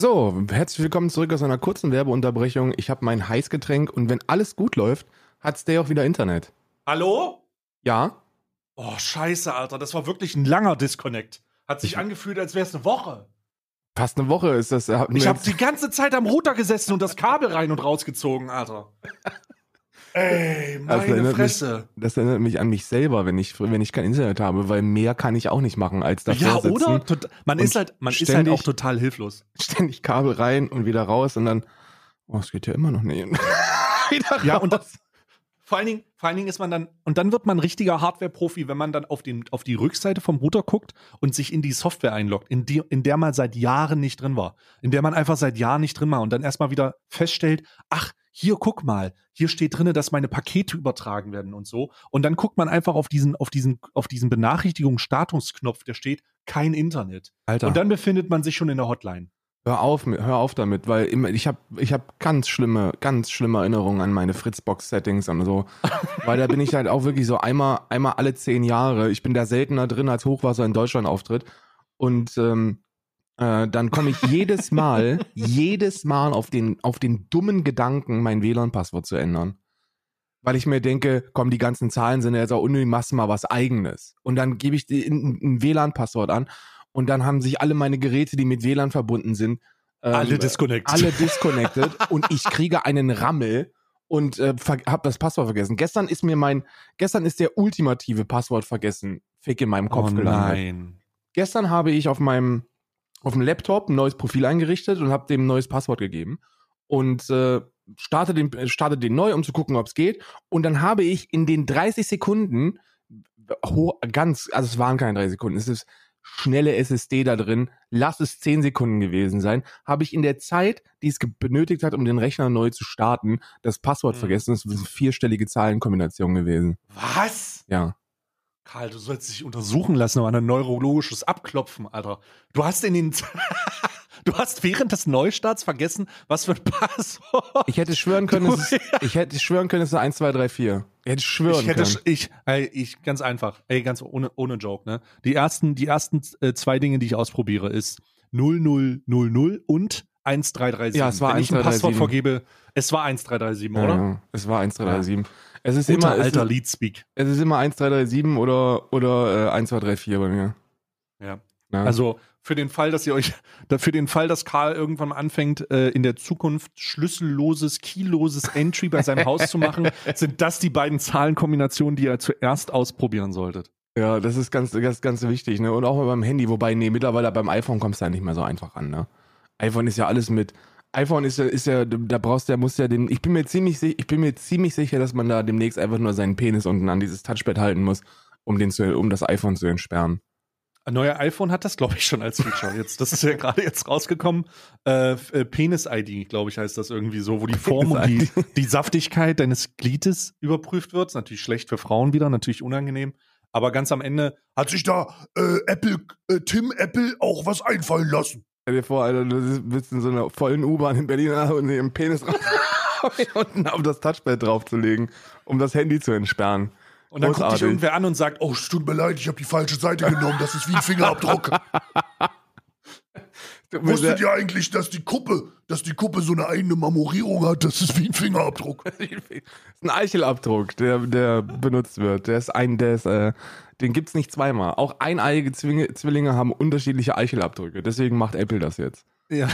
So, herzlich willkommen zurück aus einer kurzen Werbeunterbrechung. Ich habe mein Heißgetränk und wenn alles gut läuft, hat Stay auch wieder Internet. Hallo? Ja? Oh, scheiße, Alter. Das war wirklich ein langer Disconnect. Hat sich angefühlt, als wäre es eine Woche. Fast eine Woche ist das. Ich habe die ganze Zeit am Router gesessen und das Kabel rein und rausgezogen, Alter. Ey, Das meine erinnert Fresse. Mich, das erinnert mich an mich selber, wenn ich, wenn ich kein Internet habe, weil mehr kann ich auch nicht machen als davor Ja, oder? Tot- Man, ist halt, man ist halt ständig- auch total hilflos. Ständig Kabel rein und wieder raus und dann, oh, es geht ja immer noch nicht. wieder Ja, raus. und das, vor allen Dingen, vor allen Dingen ist man dann, und dann wird man ein richtiger Hardware-Profi, wenn man dann auf, den, auf die Rückseite vom Router guckt und sich in die Software einloggt, in, die, in der man seit Jahren nicht drin war. In der man einfach seit Jahren nicht drin war und dann erstmal wieder feststellt, ach, hier guck mal, hier steht drinne, dass meine Pakete übertragen werden und so. Und dann guckt man einfach auf diesen, auf diesen, auf diesen Benachrichtigungsstatusknopf, der steht, kein Internet. Alter, Und dann befindet man sich schon in der Hotline. Hör auf, hör auf damit, weil immer, ich habe ich hab ganz schlimme, ganz schlimme Erinnerungen an meine Fritzbox-Settings und so. weil da bin ich halt auch wirklich so einmal, einmal alle zehn Jahre. Ich bin da seltener drin, als Hochwasser in Deutschland auftritt. Und ähm, äh, dann komme ich jedes Mal, jedes Mal auf den, auf den dummen Gedanken, mein WLAN-Passwort zu ändern. Weil ich mir denke, komm, die ganzen Zahlen sind ja jetzt auch unnötig, machst du mal was eigenes. Und dann gebe ich die- ein, ein WLAN-Passwort an und dann haben sich alle meine Geräte, die mit WLAN verbunden sind, ähm, Alle disconnected. alle disconnected und ich kriege einen Rammel und äh, habe das Passwort vergessen. Gestern ist mir mein, gestern ist der ultimative Passwort vergessen, Fick in meinem Kopf oh gelandet. nein. Gestern habe ich auf meinem auf dem Laptop ein neues Profil eingerichtet und habe dem ein neues Passwort gegeben und äh, starte den starte den neu, um zu gucken, ob es geht. Und dann habe ich in den 30 Sekunden ho ganz, also es waren keine 30 Sekunden, es ist schnelle SSD da drin, lass es 10 Sekunden gewesen sein, habe ich in der Zeit, die es benötigt hat, um den Rechner neu zu starten, das Passwort Mhm. vergessen. Das ist eine vierstellige Zahlenkombination gewesen. Was? Ja. Karl, du sollst dich untersuchen lassen, aber ein neurologisches Abklopfen, Alter. Du hast in den. du hast während des Neustarts vergessen, was für ein Passwort. Ich hätte schwören können, Du- es ist, ich hätte schwören können, es ist 1, 2, 3, 4. Ich hätte schwören Ich hätte, können. ich, ey, ich, ganz einfach, ey, ganz ohne, ohne Joke, ne? Die ersten, die ersten äh, zwei Dinge, die ich ausprobiere, ist 0000 und 1337. Ja, es war Wenn ich ein 1337. Passwort vergebe, es war 1337, Ja, oder? ja. Es war 1, 3, 3, 7. Es ist Guter immer, alter Leadspeak. es ist immer 1, 3, 3, 7 oder, oder äh, 1, 2, 3, 4 bei mir. Ja. Ja. Also für den Fall, dass ihr euch, für den Fall, dass Karl irgendwann mal anfängt, äh, in der Zukunft schlüsselloses, keyloses Entry bei seinem Haus zu machen, sind das die beiden Zahlenkombinationen, die ihr zuerst ausprobieren solltet. ja, das ist ganz, ganz, ganz wichtig, ne? Und auch beim Handy, wobei, nee, mittlerweile beim iPhone kommst du ja nicht mehr so einfach an, ne? iPhone ist ja alles mit. iPhone ist ja, ist ja, da brauchst du ja, musst ja den, ich bin mir ziemlich sicher, ich bin mir ziemlich sicher, dass man da demnächst einfach nur seinen Penis unten an dieses Touchpad halten muss, um den zu, um das iPhone zu entsperren. Ein neuer iPhone hat das, glaube ich, schon als Feature. Jetzt, das ist ja gerade jetzt rausgekommen. Äh, äh, Penis-ID, glaube ich, heißt das irgendwie so, wo die Form und die, die Saftigkeit deines Gliedes überprüft wird. Ist natürlich schlecht für Frauen wieder, natürlich unangenehm. Aber ganz am Ende hat sich da äh, Apple, äh, Tim Apple auch was einfallen lassen. Stell dir vor, Alter, du bist in so einer vollen U-Bahn in Berlin und den Penis unten auf das Touchpad draufzulegen, um das Handy zu entsperren. Und dann guckt dich Großartig. irgendwer an und sagt, oh, es tut mir leid, ich habe die falsche Seite genommen. Das ist wie ein Fingerabdruck. Wusstet ihr eigentlich, dass die Kuppe, dass die Kuppe so eine eigene Marmorierung hat? Das ist wie ein Fingerabdruck. Das ist ein Eichelabdruck, der, der benutzt wird. Der ist ein, der ist, äh, den gibt's nicht zweimal. Auch eineiige Zwinge, Zwillinge haben unterschiedliche Eichelabdrücke. Deswegen macht Apple das jetzt. Ja.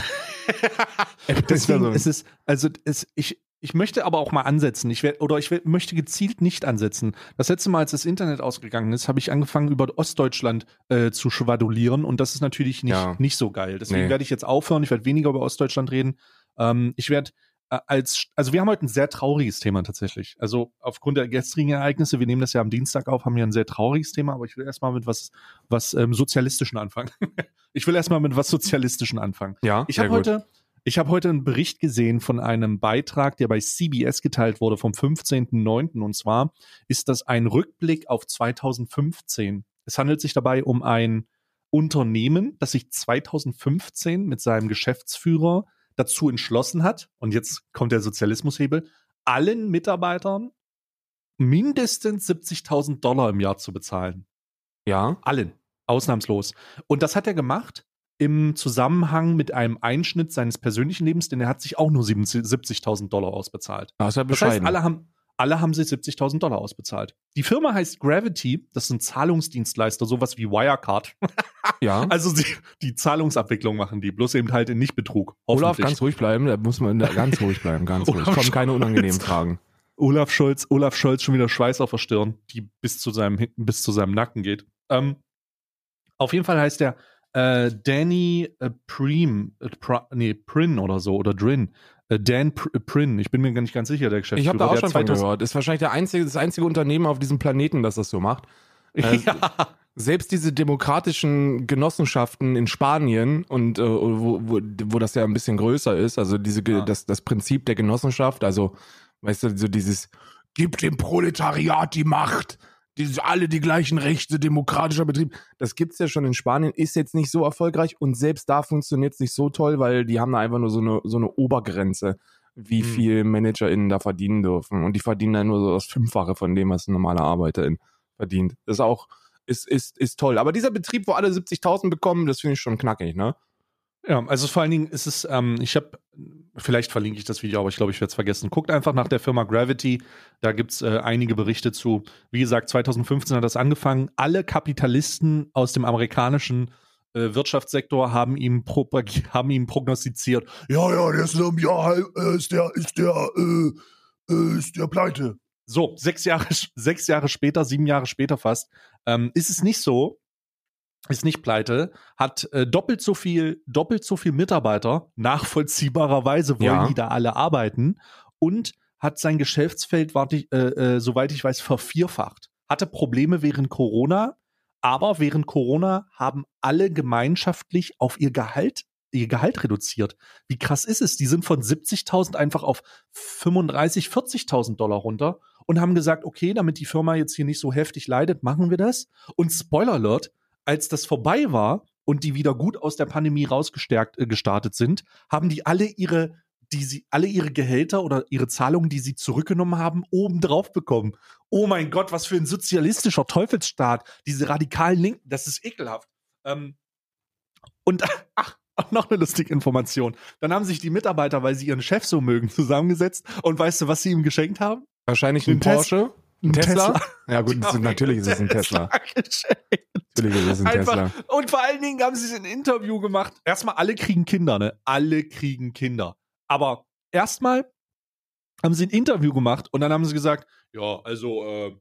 Deswegen ist es, also es, ich, ich möchte aber auch mal ansetzen. Ich werd, oder ich werd, möchte gezielt nicht ansetzen. Das letzte Mal, als das Internet ausgegangen ist, habe ich angefangen, über Ostdeutschland äh, zu schwadulieren und das ist natürlich nicht, Ja. nicht so geil. Deswegen Nee. werde ich jetzt aufhören. Ich werde weniger über Ostdeutschland reden. Ähm, ich werde äh, als, also wir haben heute ein sehr trauriges Thema tatsächlich. Also aufgrund der gestrigen Ereignisse, wir nehmen das ja am Dienstag auf, haben wir ein sehr trauriges Thema, aber ich will erstmal mit was, was ähm, Sozialistischen anfangen. ich will erstmal mit was Sozialistischen anfangen. ja, Ich habe heute, ich habe heute einen Bericht gesehen von einem Beitrag, der bei CBS geteilt wurde vom 15.09. Und zwar ist das ein Rückblick auf 2015. Es handelt sich dabei um ein Unternehmen, das sich 2015 mit seinem Geschäftsführer dazu entschlossen hat, und jetzt kommt der Sozialismushebel, allen Mitarbeitern mindestens 70.000 Dollar im Jahr zu bezahlen. Ja, Allen. Ausnahmslos. Und das hat er gemacht, im Zusammenhang mit einem Einschnitt seines persönlichen Lebens, denn er hat sich auch nur 70.000 Dollar ausbezahlt. Das ist ja Das heißt, alle haben, alle haben sich 70.000 Dollar ausbezahlt. Die Firma heißt Gravity, das ein Zahlungsdienstleister, sowas wie Wirecard. ja. Also sie, die Zahlungsabwicklung machen die, bloß eben halt in Nichtbetrug. Olaf, ganz ruhig bleiben, da muss man da ganz ruhig bleiben, ganz ruhig. Kommen keine unangenehmen Fragen. Olaf Scholz, Olaf Scholz schon wieder Schweiß auf der Stirn, die bis zu seinem bis zu seinem Nacken geht. Ähm, auf jeden Fall heißt der äh, Danny äh, Prim, äh, pra, nee, Prin oder so oder Drin. Äh, Dan äh, Prin, ich bin mir gar nicht ganz sicher, der Geschäftsführer. Ich habe da auch schon von 2000 gehört. Ist wahrscheinlich der einzige, das einzige Unternehmen auf diesem Planeten, das das so macht. Äh, ja. Selbst diese demokratischen Genossenschaften in Spanien und wo, wo, wo das ja ein bisschen größer ist, also diese Ja. das, das Prinzip der Genossenschaft, also weißt du, so dieses Gib dem Proletariat die Macht, die sind alle die gleichen Rechte, demokratischer Betrieb. Das gibt's ja schon in Spanien, ist jetzt nicht so erfolgreich und selbst da funktioniert's nicht so toll, weil die haben da einfach nur so eine, so eine Obergrenze, wie Hm. viel ManagerInnen da verdienen dürfen. Und die verdienen dann nur so das Fünffache von dem, was ein normaler Arbeiterin verdient. Das ist auch, ist, ist, ist toll. Aber dieser Betrieb, wo alle 70.000 bekommen, das finde ich schon knackig, ne? Ja, also vor allen Dingen ist es, ähm, ich habe, vielleicht verlinke ich das Video, aber ich glaube, ich werde es vergessen. Guckt einfach nach der Firma Gravity, da gibt es äh, einige Berichte zu. Wie gesagt, 2015 hat das angefangen. Alle Kapitalisten aus dem amerikanischen äh, Wirtschaftssektor haben ihm, haben ihm prognostiziert, Ja, ja, der ist in einem Jahr äh, ist der, ist der, äh, äh, ist der pleite. So, sechs Jahre, sechs Jahre später, sieben Jahre später fast, ähm, ist es nicht so, ist nicht pleite, hat äh, doppelt so viel, doppelt so viel Mitarbeiter, nachvollziehbarerweise wollen Ja. die da alle arbeiten und hat sein Geschäftsfeld, warte ich, äh, äh, soweit ich weiß, vervierfacht. Hatte Probleme während Corona, aber während Corona haben alle gemeinschaftlich auf ihr Gehalt ihr Gehalt reduziert. Wie krass ist es? Die sind von 70.000 einfach auf 35, 40.000 Dollar runter und haben gesagt, okay, damit die Firma jetzt hier nicht so heftig leidet, machen wir das. Und Spoiler Alert, als das vorbei war und die wieder gut aus der Pandemie rausgestärkt äh, gestartet sind, haben die alle ihre die sie alle ihre Gehälter oder ihre Zahlungen, die sie zurückgenommen haben, obendrauf bekommen. Oh mein Gott, was für ein sozialistischer Teufelsstaat. Diese radikalen Linken, das ist ekelhaft. Ähm, und ach, noch eine lustige Information. Dann haben sich die Mitarbeiter, weil sie ihren Chef so mögen, zusammengesetzt und weißt du, was sie ihm geschenkt haben? Wahrscheinlich ein Ein Tes- Porsche. Ein ein Tesla? Tesla. Ja gut, ist, natürlich ist es ein Tesla. Natürlich ist es ein Einfach, Tesla. und vor allen Dingen haben sie ein Interview gemacht. Erstmal, alle kriegen Kinder, ne? Alle kriegen Kinder. Aber erstmal haben sie ein Interview gemacht und dann haben sie gesagt, ja, also, äh,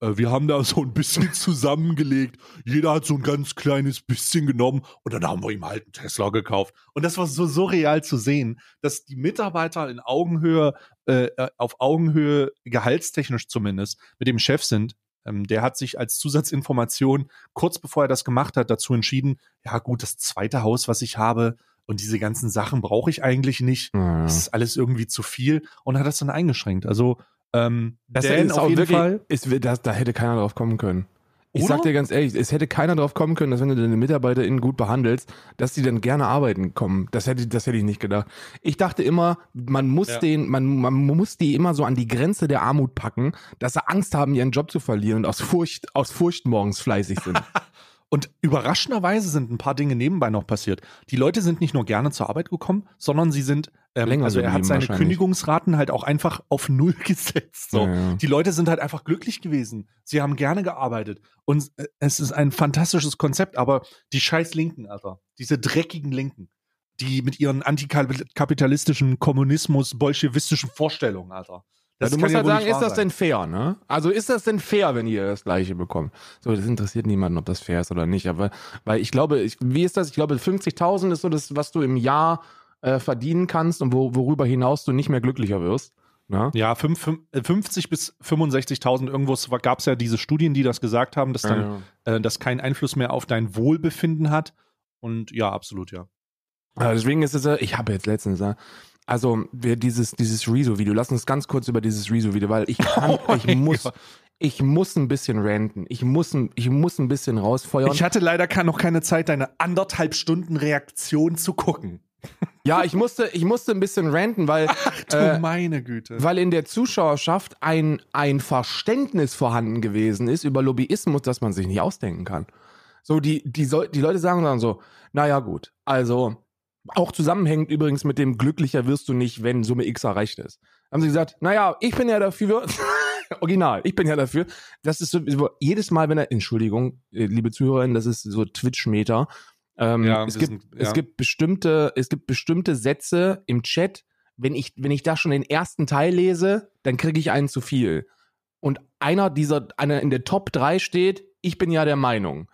wir haben da so ein bisschen zusammengelegt. Jeder hat so ein ganz kleines bisschen genommen und dann haben wir ihm halt einen Tesla gekauft. Und das war so surreal zu sehen, dass die Mitarbeiter in Augenhöhe, äh, äh, auf Augenhöhe, gehaltstechnisch zumindest, mit dem Chef sind. Ähm, der hat sich als Zusatzinformation, kurz bevor er das gemacht hat, dazu entschieden, ja gut, das zweite Haus, was ich habe, und diese ganzen Sachen brauche ich eigentlich nicht. Ja. Das ist alles irgendwie zu viel und hat das dann eingeschränkt. Also ähm, Das Dan ist auf jeden wirklich, Fall. Ist, das, da hätte keiner drauf kommen können. Ich Oder? sag dir ganz ehrlich, es hätte keiner drauf kommen können, dass wenn du deine MitarbeiterInnen gut behandelst, dass die dann gerne arbeiten kommen. Das hätte, das hätte ich nicht gedacht. Ich dachte immer, man muss Ja. den, man, man muss die immer so an die Grenze der Armut packen, dass sie Angst haben, ihren Job zu verlieren und aus Furcht, aus Furcht morgens fleißig sind. Und überraschenderweise sind ein paar Dinge nebenbei noch passiert. Die Leute sind nicht nur gerne zur Arbeit gekommen, sondern sie sind, ähm, Länger also er hat seine. Kündigungsraten halt auch einfach auf Null gesetzt. So. Ja, ja. Die Leute sind halt einfach glücklich gewesen. Sie haben gerne gearbeitet. Und äh, es ist ein fantastisches Konzept, aber die scheiß Linken, Alter. Diese dreckigen Linken. Die mit ihren antikapitalistischen Kommunismus, bolschewistischen Vorstellungen, Alter. Ja, du musst halt sagen, ist das sein. denn fair, ne? Also ist das denn fair, wenn ihr das gleiche bekommt? So, das interessiert niemanden, ob das fair ist oder nicht. Aber weil ich glaube, ich, wie ist das? Ich glaube, 50.000 ist so das, was du im Jahr äh, verdienen kannst und wo, worüber hinaus du nicht mehr glücklicher wirst. Ne? Ja, fünf- fünf- äh, 50 bis 65.000 irgendwo gab es ja diese Studien, die das gesagt haben, dass dann äh, das keinen Einfluss mehr auf dein Wohlbefinden hat. Und ja, absolut, ja. Ja, deswegen ist es, ich habe jetzt letztens, also wir dieses dieses Rezo-Video, lass uns ganz kurz über dieses Rezo-Video, weil ich kann, Oh ich muss, Gott. ich muss ein bisschen ranten, ich muss, ein- ich muss ein bisschen rausfeuern. Ich hatte leider noch keine Zeit, deine anderthalb Stunden Reaktion zu gucken. ja, ich musste, ich musste ein bisschen ranten, weil Du Äh, meine Güte. weil in der Zuschauerschaft ein, ein Verständnis vorhanden gewesen ist über Lobbyismus, das man sich nicht ausdenken kann. So, die, die, die Leute sagen dann so, naja, gut, also auch zusammenhängend übrigens mit dem glücklicher wirst du nicht, wenn Summe X erreicht ist. Haben sie gesagt, naja, ich bin ja dafür, original, ich bin ja dafür, das ist so, jedes Mal, wenn er, Entschuldigung, äh, liebe Zuhörerinnen, das ist so Twitch-Meter, ähm, Ja, es, gibt, sind- es ja. gibt bestimmte, es gibt bestimmte Sätze im Chat, wenn ich, wenn ich da schon den ersten Teil lese, dann kriege ich einen zu viel. Und einer dieser, einer in der Top 3 steht, ich bin ja der Meinung.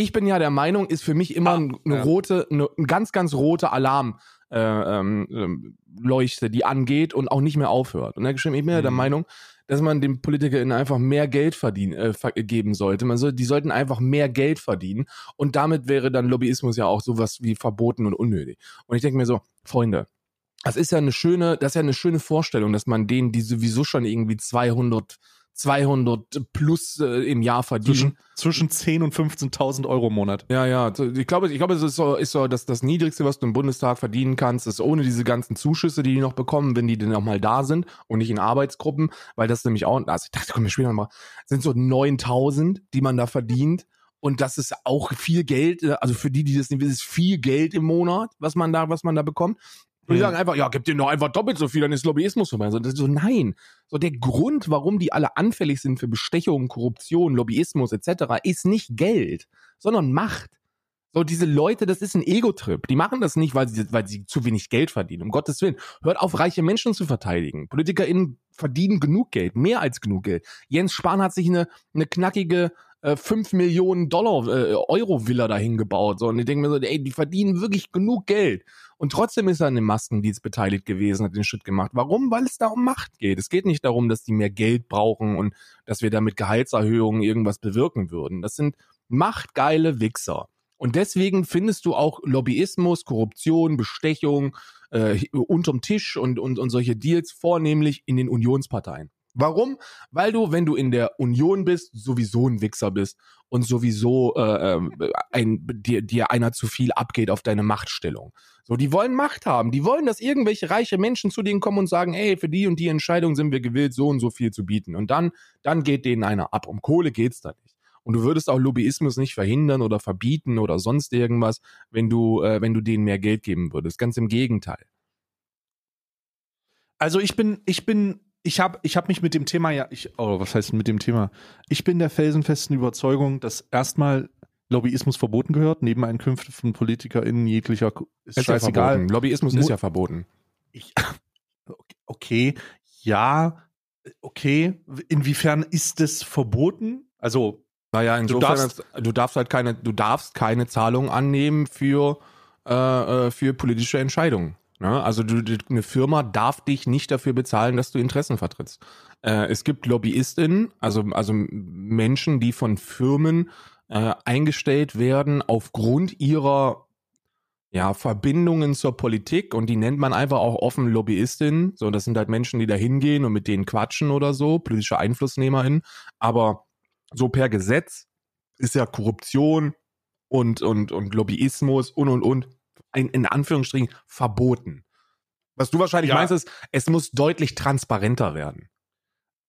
Ich bin ja der Meinung, ist für mich immer Ah, ein- eine ja. rote, eine, ein ganz, ganz rote Alarm. Äh, ähm, ähm, Leuchte, die angeht und auch nicht mehr aufhört. Und geschrieben, ich bin ja der Mhm. Meinung, dass man den PolitikerInnen einfach mehr Geld verdienen, äh, geben sollte. Man soll, die sollten einfach mehr Geld verdienen. Und damit wäre dann Lobbyismus ja auch sowas wie verboten und unnötig. Und ich denke mir so, Freunde, das ist ja eine schöne, das ist ja eine schöne Vorstellung, dass man denen, die sowieso schon irgendwie 200, 200 plus äh, im Jahr verdienen, Zwischen, zwischen 10.000 und 15.000 Euro im Monat. ja, ja. Ich glaube, ich glaube, es ist so, ist so dass das Niedrigste, was du im Bundestag verdienen kannst, ist ohne diese ganzen Zuschüsse, die die noch bekommen, wenn die denn auch mal da sind und nicht in Arbeitsgruppen, weil das nämlich auch, also ich dachte, komm, wir später mal, sind so 9000, die man da verdient. Und das ist auch viel Geld, äh, also für die, die das nicht wissen, ist viel Geld im Monat, was man da, was man da bekommt. Und die sagen einfach, ja, gib denen doch einfach doppelt so viel, dann ist Lobbyismus vorbei. So, so, nein. So, der Grund, warum die alle anfällig sind für Bestechung, Korruption, Lobbyismus etc., ist nicht Geld, sondern Macht. So, diese Leute, das ist ein Ego-Trip. Die machen das nicht, weil sie, weil sie zu wenig Geld verdienen. Um Gottes Willen. Hört auf, reiche Menschen zu verteidigen. PolitikerInnen verdienen genug Geld, mehr als genug Geld. Jens Spahn hat sich eine, eine knackige äh, 5 Millionen Dollar äh, Euro-Villa dahin gebaut. So, und ich denke mir so, ey, die verdienen wirklich genug Geld. Und trotzdem ist er an dem Maskendienst beteiligt gewesen, hat den Schritt gemacht. Warum? Weil es da um Macht geht. Es geht nicht darum, dass die mehr Geld brauchen und dass wir damit Gehaltserhöhungen irgendwas bewirken würden. Das sind machtgeile Wichser. Und deswegen findest du auch Lobbyismus, Korruption, Bestechung äh, unterm Tisch und, und, und solche Deals vornehmlich in den Unionsparteien. Warum? Weil du, wenn du in der Union bist, sowieso ein Wichser bist und sowieso äh, ähm, ein, dir, dir einer zu viel abgeht auf deine Machtstellung. So, die wollen Macht haben. Die wollen, dass irgendwelche reiche Menschen zu denen kommen und sagen, ey, für die und die Entscheidung sind wir gewillt, so und so viel zu bieten. Und dann, dann geht denen einer ab. Um Kohle geht's da nicht. Und du würdest auch Lobbyismus nicht verhindern oder verbieten oder sonst irgendwas, wenn du, äh, wenn du denen mehr Geld geben würdest. Ganz im Gegenteil. Also ich bin, ich bin, ich habe ich hab mich mit dem Thema ja, ich, oh, was heißt mit dem Thema? Ich bin der felsenfesten Überzeugung, dass erstmal Lobbyismus verboten gehört, Nebeneinkünfte von PolitikerInnen jeglicher ist Ist scheißegal. verboten. Lobbyismus Mu- ist ja verboten. Ich, okay, ja, okay. Inwiefern ist es verboten? Also, Naja, insofern, darfst- dass- du darfst halt keine, du darfst keine Zahlung annehmen für, äh, äh, für politische Entscheidungen. Ne? Also du, du- eine Firma darf dich nicht dafür bezahlen, dass du Interessen vertrittst. Äh, es gibt LobbyistInnen, also, also Menschen, die von Firmen äh, eingestellt werden aufgrund ihrer ja, Verbindungen zur Politik und die nennt man einfach auch offen LobbyistInnen. So, das sind halt Menschen, die da hingehen und mit denen quatschen oder so, politische EinflussnehmerInnen. Aber so per Gesetz ist ja Korruption und, und, und Lobbyismus und und und in, in Anführungsstrichen verboten. Was du wahrscheinlich Ja. meinst, ist, es muss deutlich transparenter werden.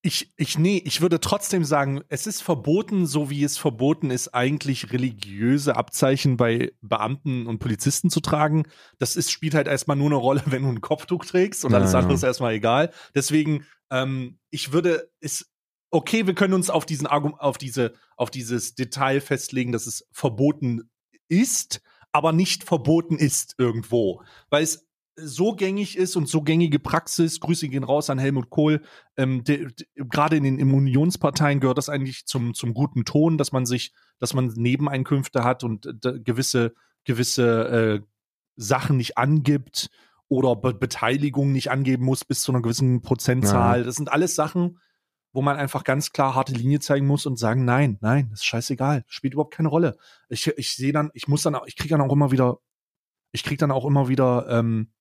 ich, ich, nee, ich würde trotzdem sagen, es ist verboten, so wie es verboten ist, eigentlich religiöse Abzeichen bei Beamten und Polizisten zu tragen. Das ist, spielt halt erstmal nur eine Rolle, wenn du ein Kopftuch trägst und Ja, alles andere ist erstmal egal. Deswegen, ähm, ich würde, ist, okay, wir können uns auf diesen Argum auf diese, auf dieses Detail festlegen, dass es verboten ist, aber nicht verboten ist irgendwo. Weil es so gängig ist und so gängige Praxis, Grüße gehen raus an Helmut Kohl, ähm, de- de- gerade in den in Unionsparteien gehört das eigentlich zum, zum guten Ton, dass man sich, dass man Nebeneinkünfte hat und äh, gewisse, gewisse äh, Sachen nicht angibt oder Be Beteiligung nicht angeben muss bis zu einer gewissen Prozentzahl. Das sind alles Sachen, wo man einfach ganz klar harte Linie zeigen muss und sagen, nein, nein, das ist scheißegal, spielt überhaupt keine Rolle. Ich, ich sehe dann, ich muss dann auch, ich kriege dann auch immer wieder, ich kriege dann auch immer wieder ähm,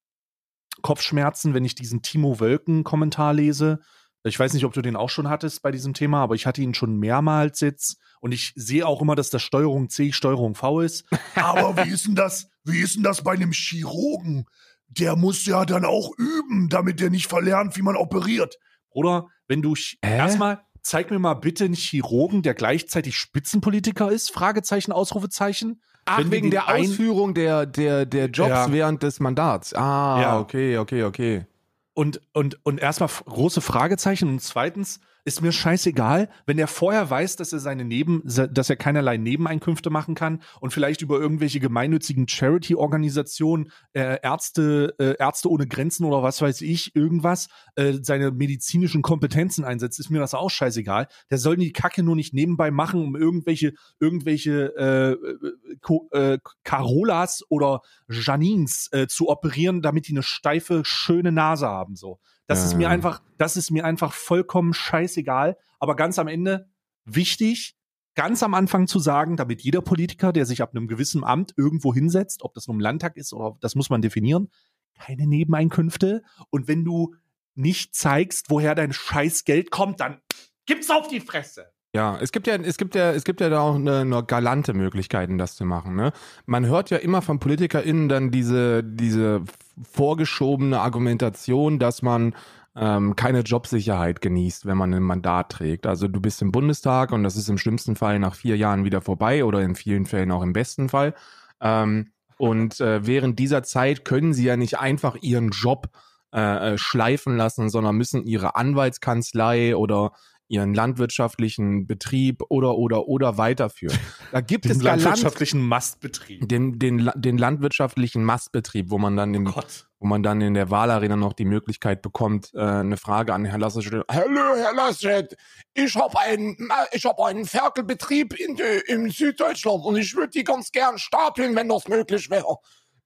Kopfschmerzen, wenn ich diesen Timo Wölken-Kommentar lese. Ich weiß nicht, ob du den auch schon hattest bei diesem Thema, aber ich hatte ihn schon mehrmals jetzt und ich sehe auch immer, dass das Steuerung C, Steuerung V ist. Aber wie ist denn das? Wie ist denn das bei einem Chirurgen? Der muss ja dann auch üben, damit der nicht verlernt, wie man operiert. Oder wenn du erstmal zeig mir mal bitte einen Chirurgen, der gleichzeitig Spitzenpolitiker ist? Fragezeichen, Ausrufezeichen. Ach, Wenn wegen der Ausführung der, der, der Jobs Ja. während des Mandats. Ah, Ja. okay, okay, okay. Und, und, und erstmal große Fragezeichen und zweitens ist mir scheißegal, wenn er vorher weiß, dass er seine Neben, dass er keinerlei Nebeneinkünfte machen kann und vielleicht über irgendwelche gemeinnützigen Charity-Organisationen, äh, Ärzte, äh, Ärzte ohne Grenzen oder was weiß ich, irgendwas, äh, seine medizinischen Kompetenzen einsetzt, ist mir das auch scheißegal. Der soll die Kacke nur nicht nebenbei machen, um irgendwelche, irgendwelche äh, äh, äh, Carolas oder Janines äh, zu operieren, damit die eine steife, schöne Nase haben. So. Das ist mir Ja. einfach, das ist mir einfach vollkommen scheißegal. Aber ganz am Ende wichtig, ganz am Anfang zu sagen, damit jeder Politiker, der sich ab einem gewissen Amt irgendwo hinsetzt, ob das nun im Landtag ist oder das muss man definieren, keine Nebeneinkünfte. Und wenn du nicht zeigst, woher dein scheiß Geld kommt, dann gibt's auf die Fresse. Ja, es gibt ja, es gibt ja, es gibt ja da auch eine, eine galante Möglichkeiten, das zu machen. Ne? Man hört ja immer von PolitikerInnen dann diese, diese vorgeschobene Argumentation, dass man ähm, keine Jobsicherheit genießt, wenn man ein Mandat trägt. Also du bist im Bundestag und das ist im schlimmsten Fall nach vier Jahren wieder vorbei oder in vielen Fällen auch im besten Fall. Ähm, und äh, während dieser Zeit können sie ja nicht einfach ihren Job äh, äh, schleifen lassen, sondern müssen ihre Anwaltskanzlei oder ihren landwirtschaftlichen Betrieb oder oder oder weiterführen. Da gibt Den es landwirtschaftlichen Mastbetrieb. den, den, den landwirtschaftlichen Mastbetrieb, wo man dann im, Gott. wo man dann in der Wahlarena noch die Möglichkeit bekommt, äh, eine Frage an Herrn Laschet. Hallo, Herr Laschet, ich habe einen, ich hab einen Ferkelbetrieb in, in Süddeutschland und ich würde die ganz gern stapeln, wenn das möglich wäre.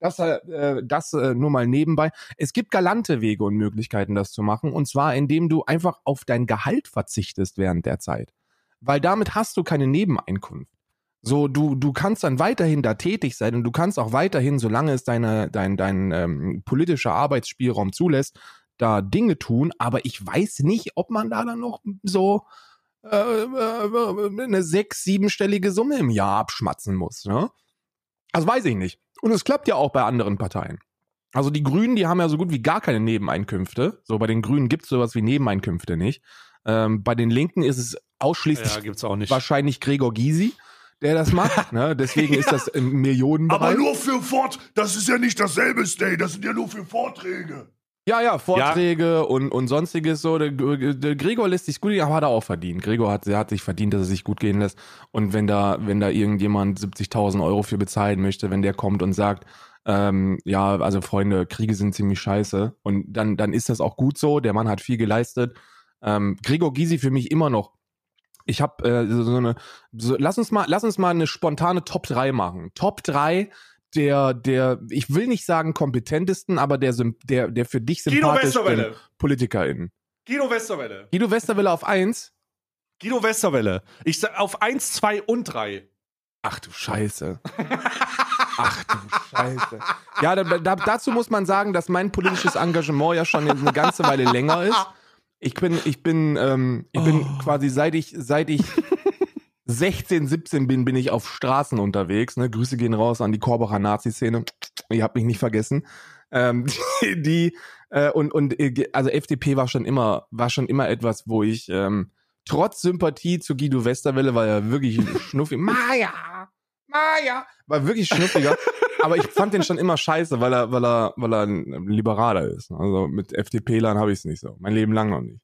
Das, äh, das äh, nur mal nebenbei. Es gibt galante Wege und Möglichkeiten, das zu machen. Und zwar, indem du einfach auf dein Gehalt verzichtest während der Zeit. Weil damit hast du keine Nebeneinkunft. So, du, du kannst dann weiterhin da tätig sein und du kannst auch weiterhin, solange es deine, dein, dein ähm, politischer Arbeitsspielraum zulässt, da Dinge tun, aber ich weiß nicht, ob man da dann noch so äh, äh, eine sechs-, siebenstellige Summe im Jahr abschmatzen muss. Ne? Das weiß ich nicht. Und es klappt ja auch bei anderen Parteien. Also die Grünen, die haben ja so gut wie gar keine Nebeneinkünfte. So bei den Grünen gibt es sowas wie Nebeneinkünfte nicht. Ähm, bei den Linken ist es ausschließlich Ja, wahrscheinlich Gregor Gysi, der das macht. Ne? Deswegen ist das im Millionenbereich. Aber nur für Fort, das ist ja nicht dasselbe Stay, das sind ja nur für Vorträge. Ja, ja, Vorträge Und, und sonstiges so. Der, der Gregor lässt sich gut gehen, aber hat er auch verdient. Gregor hat, der hat sich verdient, dass er sich gut gehen lässt. Und wenn da, wenn da irgendjemand 70.000 Euro für bezahlen möchte, wenn der kommt und sagt, ähm, ja, also Freunde, Kriege sind ziemlich scheiße. Und dann, dann ist das auch gut so. Der Mann hat viel geleistet. Ähm, Gregor Gysi für mich immer noch. Ich habe äh, so, so eine, so, lass uns mal, lass uns mal eine spontane Top 3 machen. Top 3 der, der, ich will nicht sagen kompetentesten, aber der, der, der für dich Guido sympathischsten Westerwelle. PolitikerInnen. Guido Westerwelle. Guido Westerwelle auf 1. Guido Westerwelle. Ich sag auf 1, 2 und 3. Ach du Scheiße. Ach du Scheiße. Ja, da, da, dazu muss man sagen, dass mein politisches Engagement ja schon eine ganze Weile länger ist. Ich bin, ich bin, ähm, ich bin Oh. quasi seit ich, seit ich 16, 17 bin, bin ich auf Straßen unterwegs. Ne? Grüße gehen raus an die Korbacher Nazi-Szene. Ihr habt mich nicht vergessen. Ähm, die, die äh, und und äh, also FDP war schon immer war schon immer etwas, wo ich ähm, trotz Sympathie zu Guido Westerwelle, weil er wirklich schnuffig, Maja, Maja, war wirklich schnuffiger. aber ich fand den schon immer scheiße, weil er, weil er, weil er ein Liberaler ist. Also mit FDP-Lern habe ich es nicht so. Mein Leben lang noch nicht.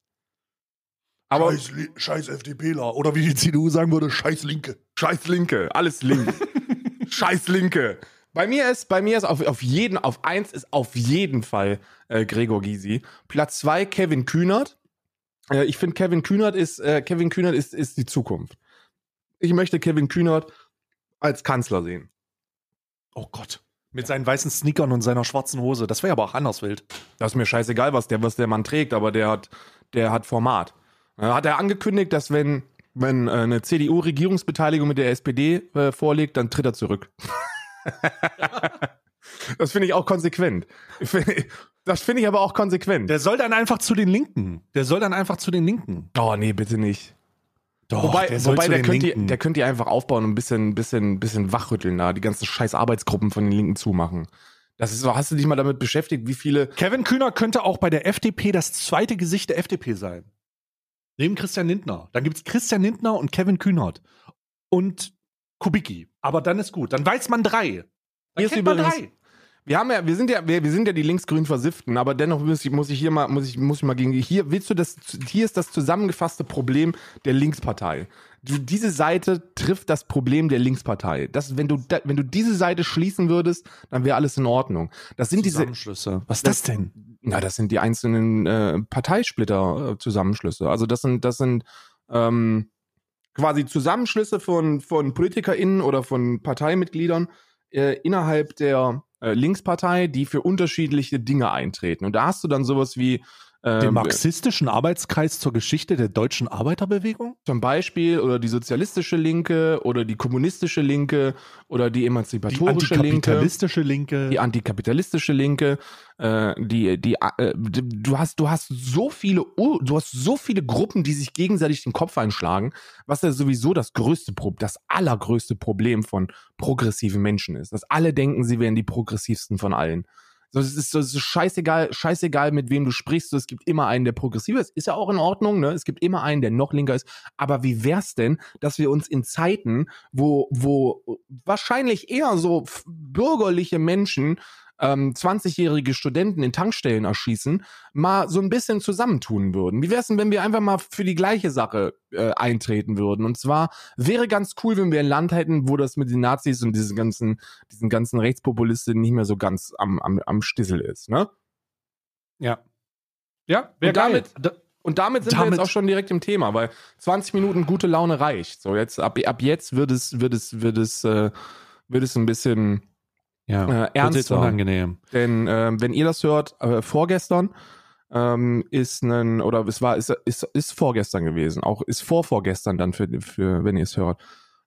Aber scheiß, scheiß FDPler. Oder wie die CDU sagen würde, scheiß Linke. Scheiß Linke, alles link. Scheiß Linke. Bei mir ist, bei mir ist auf, auf jeden, auf eins ist auf jeden Fall äh, Gregor Gysi. Platz zwei Kevin Kühnert. Äh, ich finde Kevin Kühnert ist, äh, Kevin Kühnert ist, ist die Zukunft. Ich möchte Kevin Kühnert als Kanzler sehen. Oh Gott. Mit seinen weißen Sneakern und seiner schwarzen Hose. Das wäre aber auch anders wild. Das ist mir scheißegal, was der, was der Mann trägt, aber der hat, der hat Format. Äh, hat er angekündigt, dass wenn, wenn äh, eine CDU-Regierungsbeteiligung mit der SPD äh, vorliegt, dann tritt er zurück. das finde ich auch konsequent. Das finde ich aber auch konsequent. Der soll dann einfach zu den Linken. Der soll dann einfach zu den Linken. Oh, nee, bitte nicht. Doch, wobei, der wobei der, den könnt Linken. ihr, der könnt ihr einfach aufbauen und ein bisschen, bisschen, bisschen wachrütteln da, die ganzen scheiß Arbeitsgruppen von den Linken zumachen. Das ist so, hast du dich mal damit beschäftigt, wie viele Kevin Kühner könnte auch bei der FDP das zweite Gesicht der FDP sein. Neben Christian Lindner. Dann gibt es Christian Lindner und Kevin Kühnert. Und Kubicki. Aber dann ist gut. Dann weiß man drei. Dann Hier ist kennt man drei. Wir haben ja, wir sind ja, wir, wir sind ja die linksgrün Versifften, aber dennoch muss ich, muss ich hier mal, muss ich, muss ich mal gegen, hier willst du das, hier ist das zusammengefasste Problem der Linkspartei. Du, diese Seite trifft das Problem der Linkspartei. Das, wenn du, da, wenn du diese Seite schließen würdest, dann wäre alles in Ordnung. Das sind diese, Zusammenschlüsse. Was ist das denn? Na, das sind die einzelnen äh, Parteisplitter-Zusammenschlüsse. Also das sind, das sind ähm, quasi Zusammenschlüsse von, von PolitikerInnen oder von Parteimitgliedern äh, innerhalb der äh, Linkspartei, die für unterschiedliche Dinge eintreten. Und da hast du dann sowas wie Den ähm, marxistischen Arbeitskreis zur Geschichte der deutschen Arbeiterbewegung? zum Beispiel oder die sozialistische Linke oder die kommunistische Linke oder die Die emanzipatorische Linke. antikapitalistische Linke. die antikapitalistische Linke, äh, die, die, äh, du hast, du hast so viele, du hast so viele Gruppen, die sich gegenseitig den Kopf einschlagen, was ja sowieso das größte Problem, das allergrößte Problem von progressiven Menschen ist. Dass alle denken, sie wären die progressivsten von allen. So, es ist so, ist scheißegal, scheißegal, mit wem du sprichst. So, es gibt immer einen, der progressiver ist. Ist ja auch in Ordnung, ne? Es gibt immer einen, der noch linker ist. Aber wie wär's denn, dass wir uns in Zeiten, wo, wo wahrscheinlich eher so bürgerliche Menschen ähm, 20-jährige Studenten in Tankstellen erschießen, mal so ein bisschen zusammentun würden. Wie wär's denn, wenn wir einfach mal für die gleiche Sache äh, eintreten würden? Und zwar wäre ganz cool, wenn wir ein Land hätten, wo das mit den Nazis und diesen ganzen, diesen ganzen Rechtspopulisten nicht mehr so ganz am, am, am Stissel ist, ne? Ja. Ja, Und damit- Da, Und damit sind wir Damit- jetzt auch schon direkt im Thema, weil 20 Minuten gute Laune reicht. So, jetzt, ab, ab jetzt wird es, wird es, wird es, äh, wird es ein bisschen ja. äh, ernster. unangenehm. Denn ähm, wenn ihr das hört, äh, vorgestern ähm, ist ein, oder es war, ist, ist, ist vorgestern gewesen, auch ist vorvorgestern dann für, für wenn ihr es hört.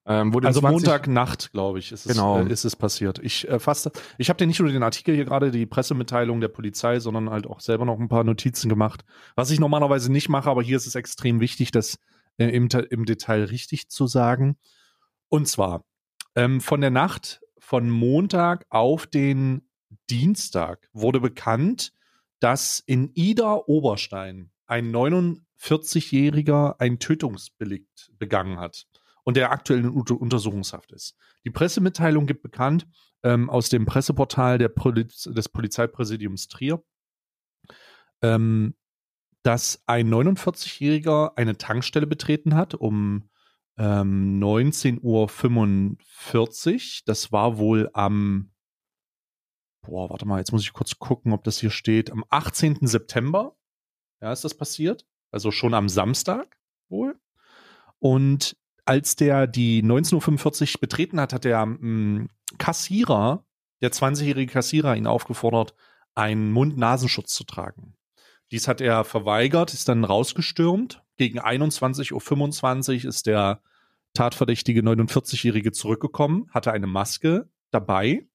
Ähm, Also 20 Montagnacht, glaube ich, ist es, Genau. äh, ist es passiert. Ich äh, fasse, ich habe dir nicht nur den Artikel hier gerade, die Pressemitteilung der Polizei, sondern halt auch selber noch ein paar Notizen gemacht. Was ich normalerweise nicht mache, aber hier ist es extrem wichtig, das äh, im, im Detail richtig zu sagen. Und zwar ähm, von der Nacht von Montag auf den Dienstag wurde bekannt, dass in Ida Oberstein ein 49-Jähriger ein Tötungsdelikt begangen hat und der aktuell in Unter Untersuchungshaft ist. Die Pressemitteilung gibt bekannt ähm, aus dem Presseportal Poliz des Polizeipräsidiums Trier, ähm, dass ein 49-Jähriger eine Tankstelle betreten hat um ähm, 19.45 Uhr. Das war wohl am, boah, warte mal, jetzt muss ich kurz gucken, ob das hier steht, am 18. September. Ja, ist das passiert? Also schon am Samstag wohl. Und als der die 19.45 Uhr betreten hat, hat der ähm, Kassierer, der 20-jährige Kassierer, ihn aufgefordert, einen Mund-Nasenschutz zu tragen. Dies hat er verweigert, ist dann rausgestürmt. Gegen 21.25 Uhr ist der tatverdächtige 49-Jährige zurückgekommen, hatte eine Maske dabei,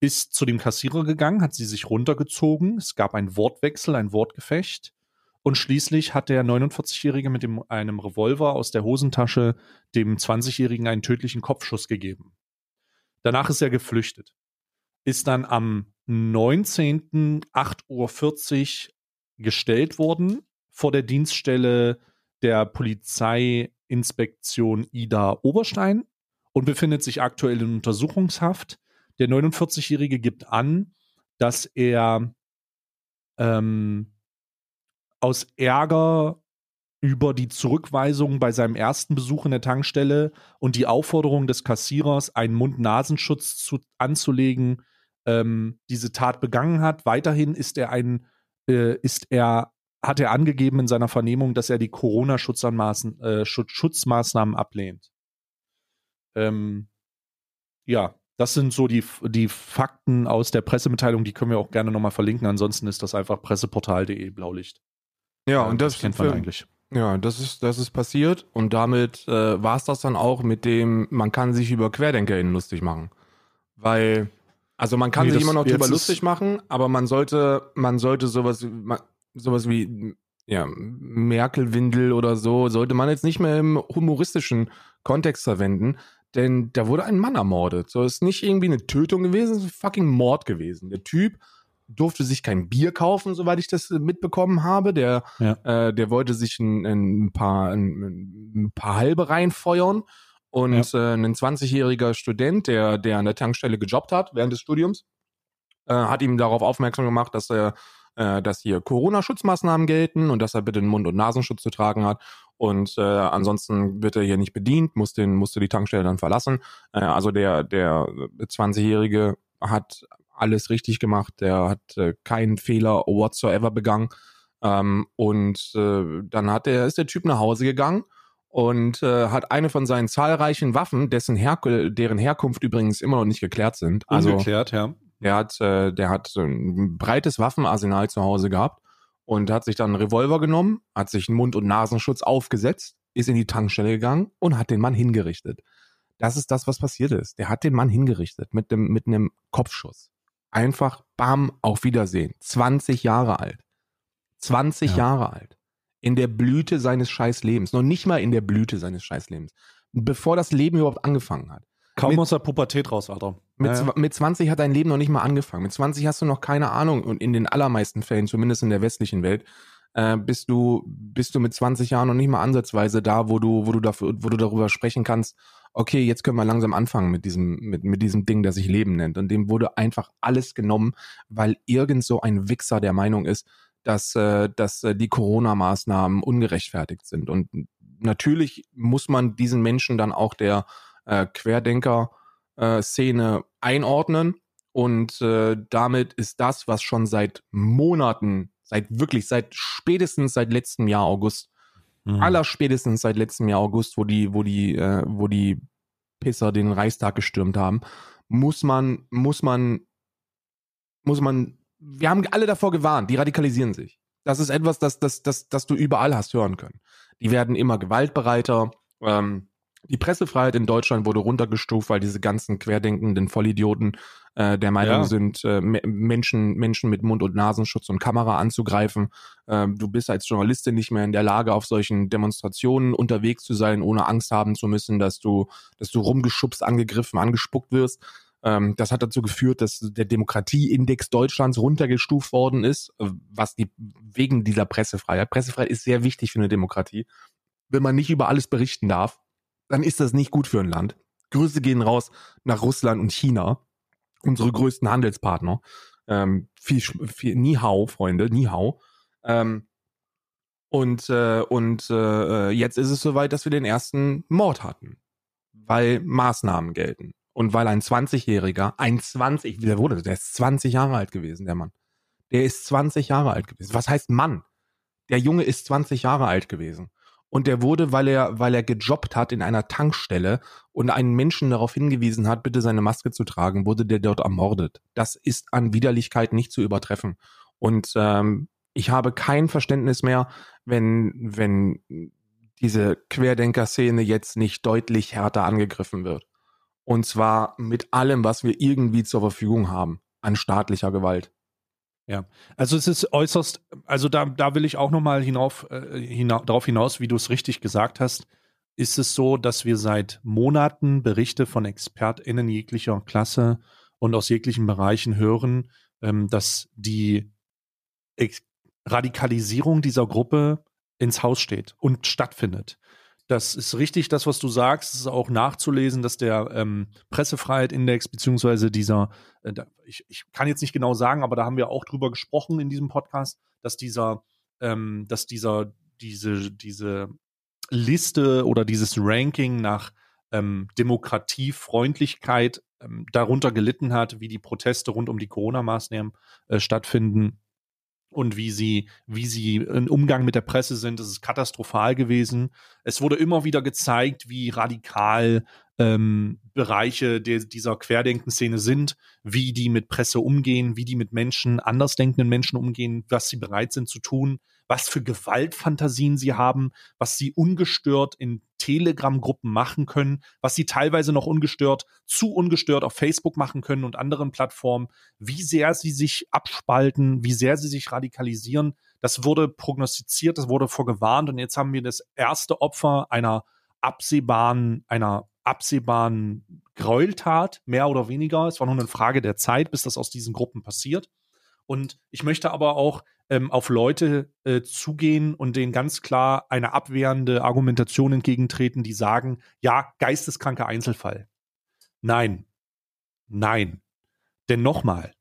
ist zu dem Kassierer gegangen, hat sie sich runtergezogen. Es gab einen Wortwechsel, ein Wortgefecht. Und schließlich hat der 49-Jährige mit dem, einem Revolver aus der Hosentasche dem 20-Jährigen einen tödlichen Kopfschuss gegeben. Danach ist er geflüchtet. Ist dann am 19. 8.40 Uhr gestellt worden vor der Dienststelle der Polizeiinspektion Ida Oberstein und befindet sich aktuell in Untersuchungshaft. Der 49-Jährige gibt an, dass er ähm, aus Ärger über die Zurückweisung bei seinem ersten Besuch in der Tankstelle und die Aufforderung des Kassierers, einen Mund-Nasenschutz zu, anzulegen, ähm, diese Tat begangen hat. Weiterhin ist er ein, äh, ist er, hat er angegeben in seiner Vernehmung, dass er die Corona-Schutzmaßnahmen äh, Schutz, ablehnt. Ähm, ja, das sind so die, die Fakten aus der Pressemitteilung, die können wir auch gerne nochmal verlinken. Ansonsten ist das einfach presseportal.de Blaulicht. Ja, Äh, und das, kennt man für- eigentlich. Ja, das ist, das ist passiert und damit äh, war es das dann auch mit dem, man kann sich über QuerdenkerInnen lustig machen. Weil, also man kann Nee, sich das- immer noch drüber lustig machen, aber man sollte, man sollte sowas, ma- sowas wie, ja, Merkel-Windel oder so, sollte man jetzt nicht mehr im humoristischen Kontext verwenden, denn da wurde ein Mann ermordet. So ist nicht irgendwie eine Tötung gewesen, es ist ein fucking Mord gewesen. Der Typ durfte sich kein Bier kaufen, soweit ich das mitbekommen habe. Der, Ja. äh, der wollte sich ein, ein, paar, ein, ein paar halbe reinfeuern. Und äh, ein 20-jähriger Student, der, der an der Tankstelle gejobbt hat während des Studiums, äh, hat ihm darauf aufmerksam gemacht, dass er äh, dass hier Corona-Schutzmaßnahmen gelten und dass er bitte einen Mund- und Nasenschutz zu tragen hat. Und äh, ansonsten wird er hier nicht bedient, muss den, musste die Tankstelle dann verlassen. Äh, also der, der 20-Jährige hat alles richtig gemacht, der hat äh, keinen Fehler whatsoever begangen. Ähm, und äh, dann hat der, ist der Typ nach Hause gegangen und äh, hat eine von seinen zahlreichen Waffen, dessen Her deren Herkunft übrigens immer noch nicht geklärt sind. Also Ungeklärt, ja. Der hat, äh, der hat ein breites Waffenarsenal zu Hause gehabt und hat sich dann einen Revolver genommen, hat sich einen Mund- und Nasenschutz aufgesetzt, ist in die Tankstelle gegangen und hat den Mann hingerichtet. Das ist das, was passiert ist. Der hat den Mann hingerichtet mit dem, mit einem Kopfschuss. Einfach, bam, auf Wiedersehen. 20 Jahre alt. 20 Ja. Jahre alt. In der Blüte seines Scheißlebens. Noch nicht mal in der Blüte seines Scheißlebens. Bevor das Leben überhaupt angefangen hat. Kaum Mit- aus der Pubertät raus, Alter. Mit, Ja, mit 20 hat dein Leben noch nicht mal angefangen. Mit 20 hast du noch keine Ahnung und in den allermeisten Fällen, zumindest in der westlichen Welt, äh, bist du bist du mit 20 Jahren noch nicht mal ansatzweise da, wo du wo du dafür wo du darüber sprechen kannst. Okay, jetzt können wir langsam anfangen mit diesem mit mit diesem Ding, das sich Leben nennt. Und dem wurde einfach alles genommen, weil irgend so ein Wichser der Meinung ist, dass äh, dass äh, die Corona-Maßnahmen ungerechtfertigt sind. Und natürlich muss man diesen Menschen dann auch der äh, Querdenker äh, Szene einordnen. Und äh, damit ist das, was schon seit Monaten, seit wirklich, seit spätestens seit letztem Jahr August, Mhm. aller spätestens seit letztem Jahr August, wo die, wo die, äh, wo die Pisser den Reichstag gestürmt haben, muss man, muss man, muss man, wir haben alle davor gewarnt, die radikalisieren sich. Das ist etwas, das, das, das, das du überall hast hören können. Die werden immer gewaltbereiter. Ähm, die Pressefreiheit in Deutschland wurde runtergestuft, weil diese ganzen querdenkenden Vollidioten äh, der Meinung Ja. sind, äh, Me- Menschen, Menschen mit Mund- und Nasenschutz und Kamera anzugreifen. Ähm, du bist als Journalistin nicht mehr in der Lage, auf solchen Demonstrationen unterwegs zu sein, ohne Angst haben zu müssen, dass du, dass du rumgeschubst, angegriffen, angespuckt wirst. Ähm, das hat dazu geführt, dass der Demokratieindex Deutschlands runtergestuft worden ist, äh, was die wegen dieser Pressefreiheit. Pressefreiheit ist sehr wichtig für eine Demokratie. Wenn man nicht über alles berichten darf, dann ist das nicht gut für ein Land. Grüße gehen raus nach Russland und China, unsere größten Handelspartner. Ähm, viel, viel, nie hau, Freunde, nie hau. Ähm, und äh, und äh, jetzt ist es soweit, dass wir den ersten Mord hatten, weil Maßnahmen gelten. Und weil ein 20-Jähriger, ein 20, der wurde, der ist 20 Jahre alt gewesen, der Mann. Der ist 20 Jahre alt gewesen. Was heißt Mann? Der Junge ist 20 Jahre alt gewesen. Und der wurde, weil er, weil er gejobbt hat in einer Tankstelle und einen Menschen darauf hingewiesen hat, bitte seine Maske zu tragen, wurde der dort ermordet. Das ist an Widerlichkeit nicht zu übertreffen. Und ähm, ich habe kein Verständnis mehr, wenn, wenn diese Querdenker-Szene jetzt nicht deutlich härter angegriffen wird. Und zwar mit allem, was wir irgendwie zur Verfügung haben an staatlicher Gewalt. Also es ist äußerst, also da, da will ich auch nochmal hinauf, äh, hina darauf hinaus, wie du es richtig gesagt hast, ist es so, dass wir seit Monaten Berichte von ExpertInnen jeglicher Klasse und aus jeglichen Bereichen hören, ähm, dass die Ex Radikalisierung dieser Gruppe ins Haus steht und stattfindet. Das ist richtig, das, was du sagst. Es ist auch nachzulesen, dass der ähm, Pressefreiheit-Index beziehungsweise dieser, äh, ich, ich kann jetzt nicht genau sagen, aber da haben wir auch drüber gesprochen in diesem Podcast, dass dieser, ähm, dass dieser, diese, diese Liste oder dieses Ranking nach ähm, Demokratiefreundlichkeit ähm, darunter gelitten hat, wie die Proteste rund um die Corona-Maßnahmen äh, stattfinden und wie sie, wie sie im Umgang mit der Presse sind. Das ist katastrophal gewesen. Es wurde immer wieder gezeigt, wie radikal ähm, Bereiche de dieser Querdenken-Szene sind, wie die mit Presse umgehen, wie die mit Menschen, andersdenkenden Menschen umgehen, was sie bereit sind zu tun, was für Gewaltfantasien sie haben, was sie ungestört in Telegram-Gruppen machen können, was sie teilweise noch ungestört, zu ungestört auf Facebook machen können und anderen Plattformen, wie sehr sie sich abspalten, wie sehr sie sich radikalisieren. Das wurde prognostiziert, das wurde vorgewarnt und jetzt haben wir das erste Opfer einer absehbaren, einer absehbaren Gräueltat, mehr oder weniger. Es war nur eine Frage der Zeit, bis das aus diesen Gruppen passiert. Und ich möchte aber auch ähm, auf Leute äh, zugehen und denen ganz klar eine abwehrende Argumentation entgegentreten, die sagen, ja, geisteskranker Einzelfall. Nein. Nein. Denn nochmal,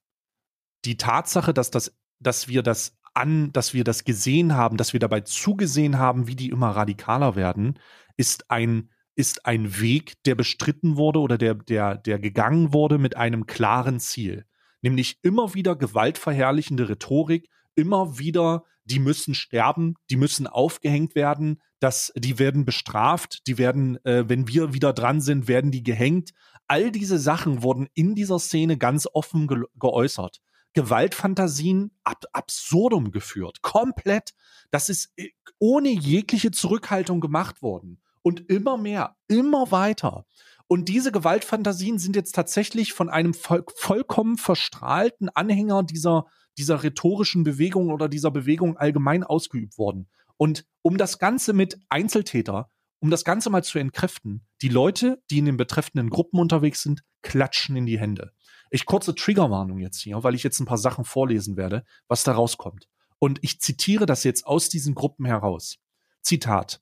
die Tatsache, dass das, dass wir das an, dass wir das gesehen haben, dass wir dabei zugesehen haben, wie die immer radikaler werden, ist ein, ist ein Weg, der bestritten wurde oder der, der, der gegangen wurde mit einem klaren Ziel. Nämlich immer wieder gewaltverherrlichende Rhetorik, immer wieder, die müssen sterben, die müssen aufgehängt werden, dass die werden bestraft, die werden, äh, wenn wir wieder dran sind, werden die gehängt. All diese Sachen wurden in dieser Szene ganz offen ge geäußert. Gewaltfantasien ab absurdum geführt, komplett. Das ist äh, ohne jegliche Zurückhaltung gemacht worden. Und immer mehr, immer weiter. Und diese Gewaltfantasien sind jetzt tatsächlich von einem voll, vollkommen verstrahlten Anhänger dieser dieser rhetorischen Bewegung oder dieser Bewegung allgemein ausgeübt worden. Und um das Ganze mit Einzeltäter, um das Ganze mal zu entkräften, die Leute, die in den betreffenden Gruppen unterwegs sind, klatschen in die Hände. Ich kurze Triggerwarnung jetzt hier, weil ich jetzt ein paar Sachen vorlesen werde, was da rauskommt. Und ich zitiere das jetzt aus diesen Gruppen heraus. Zitat.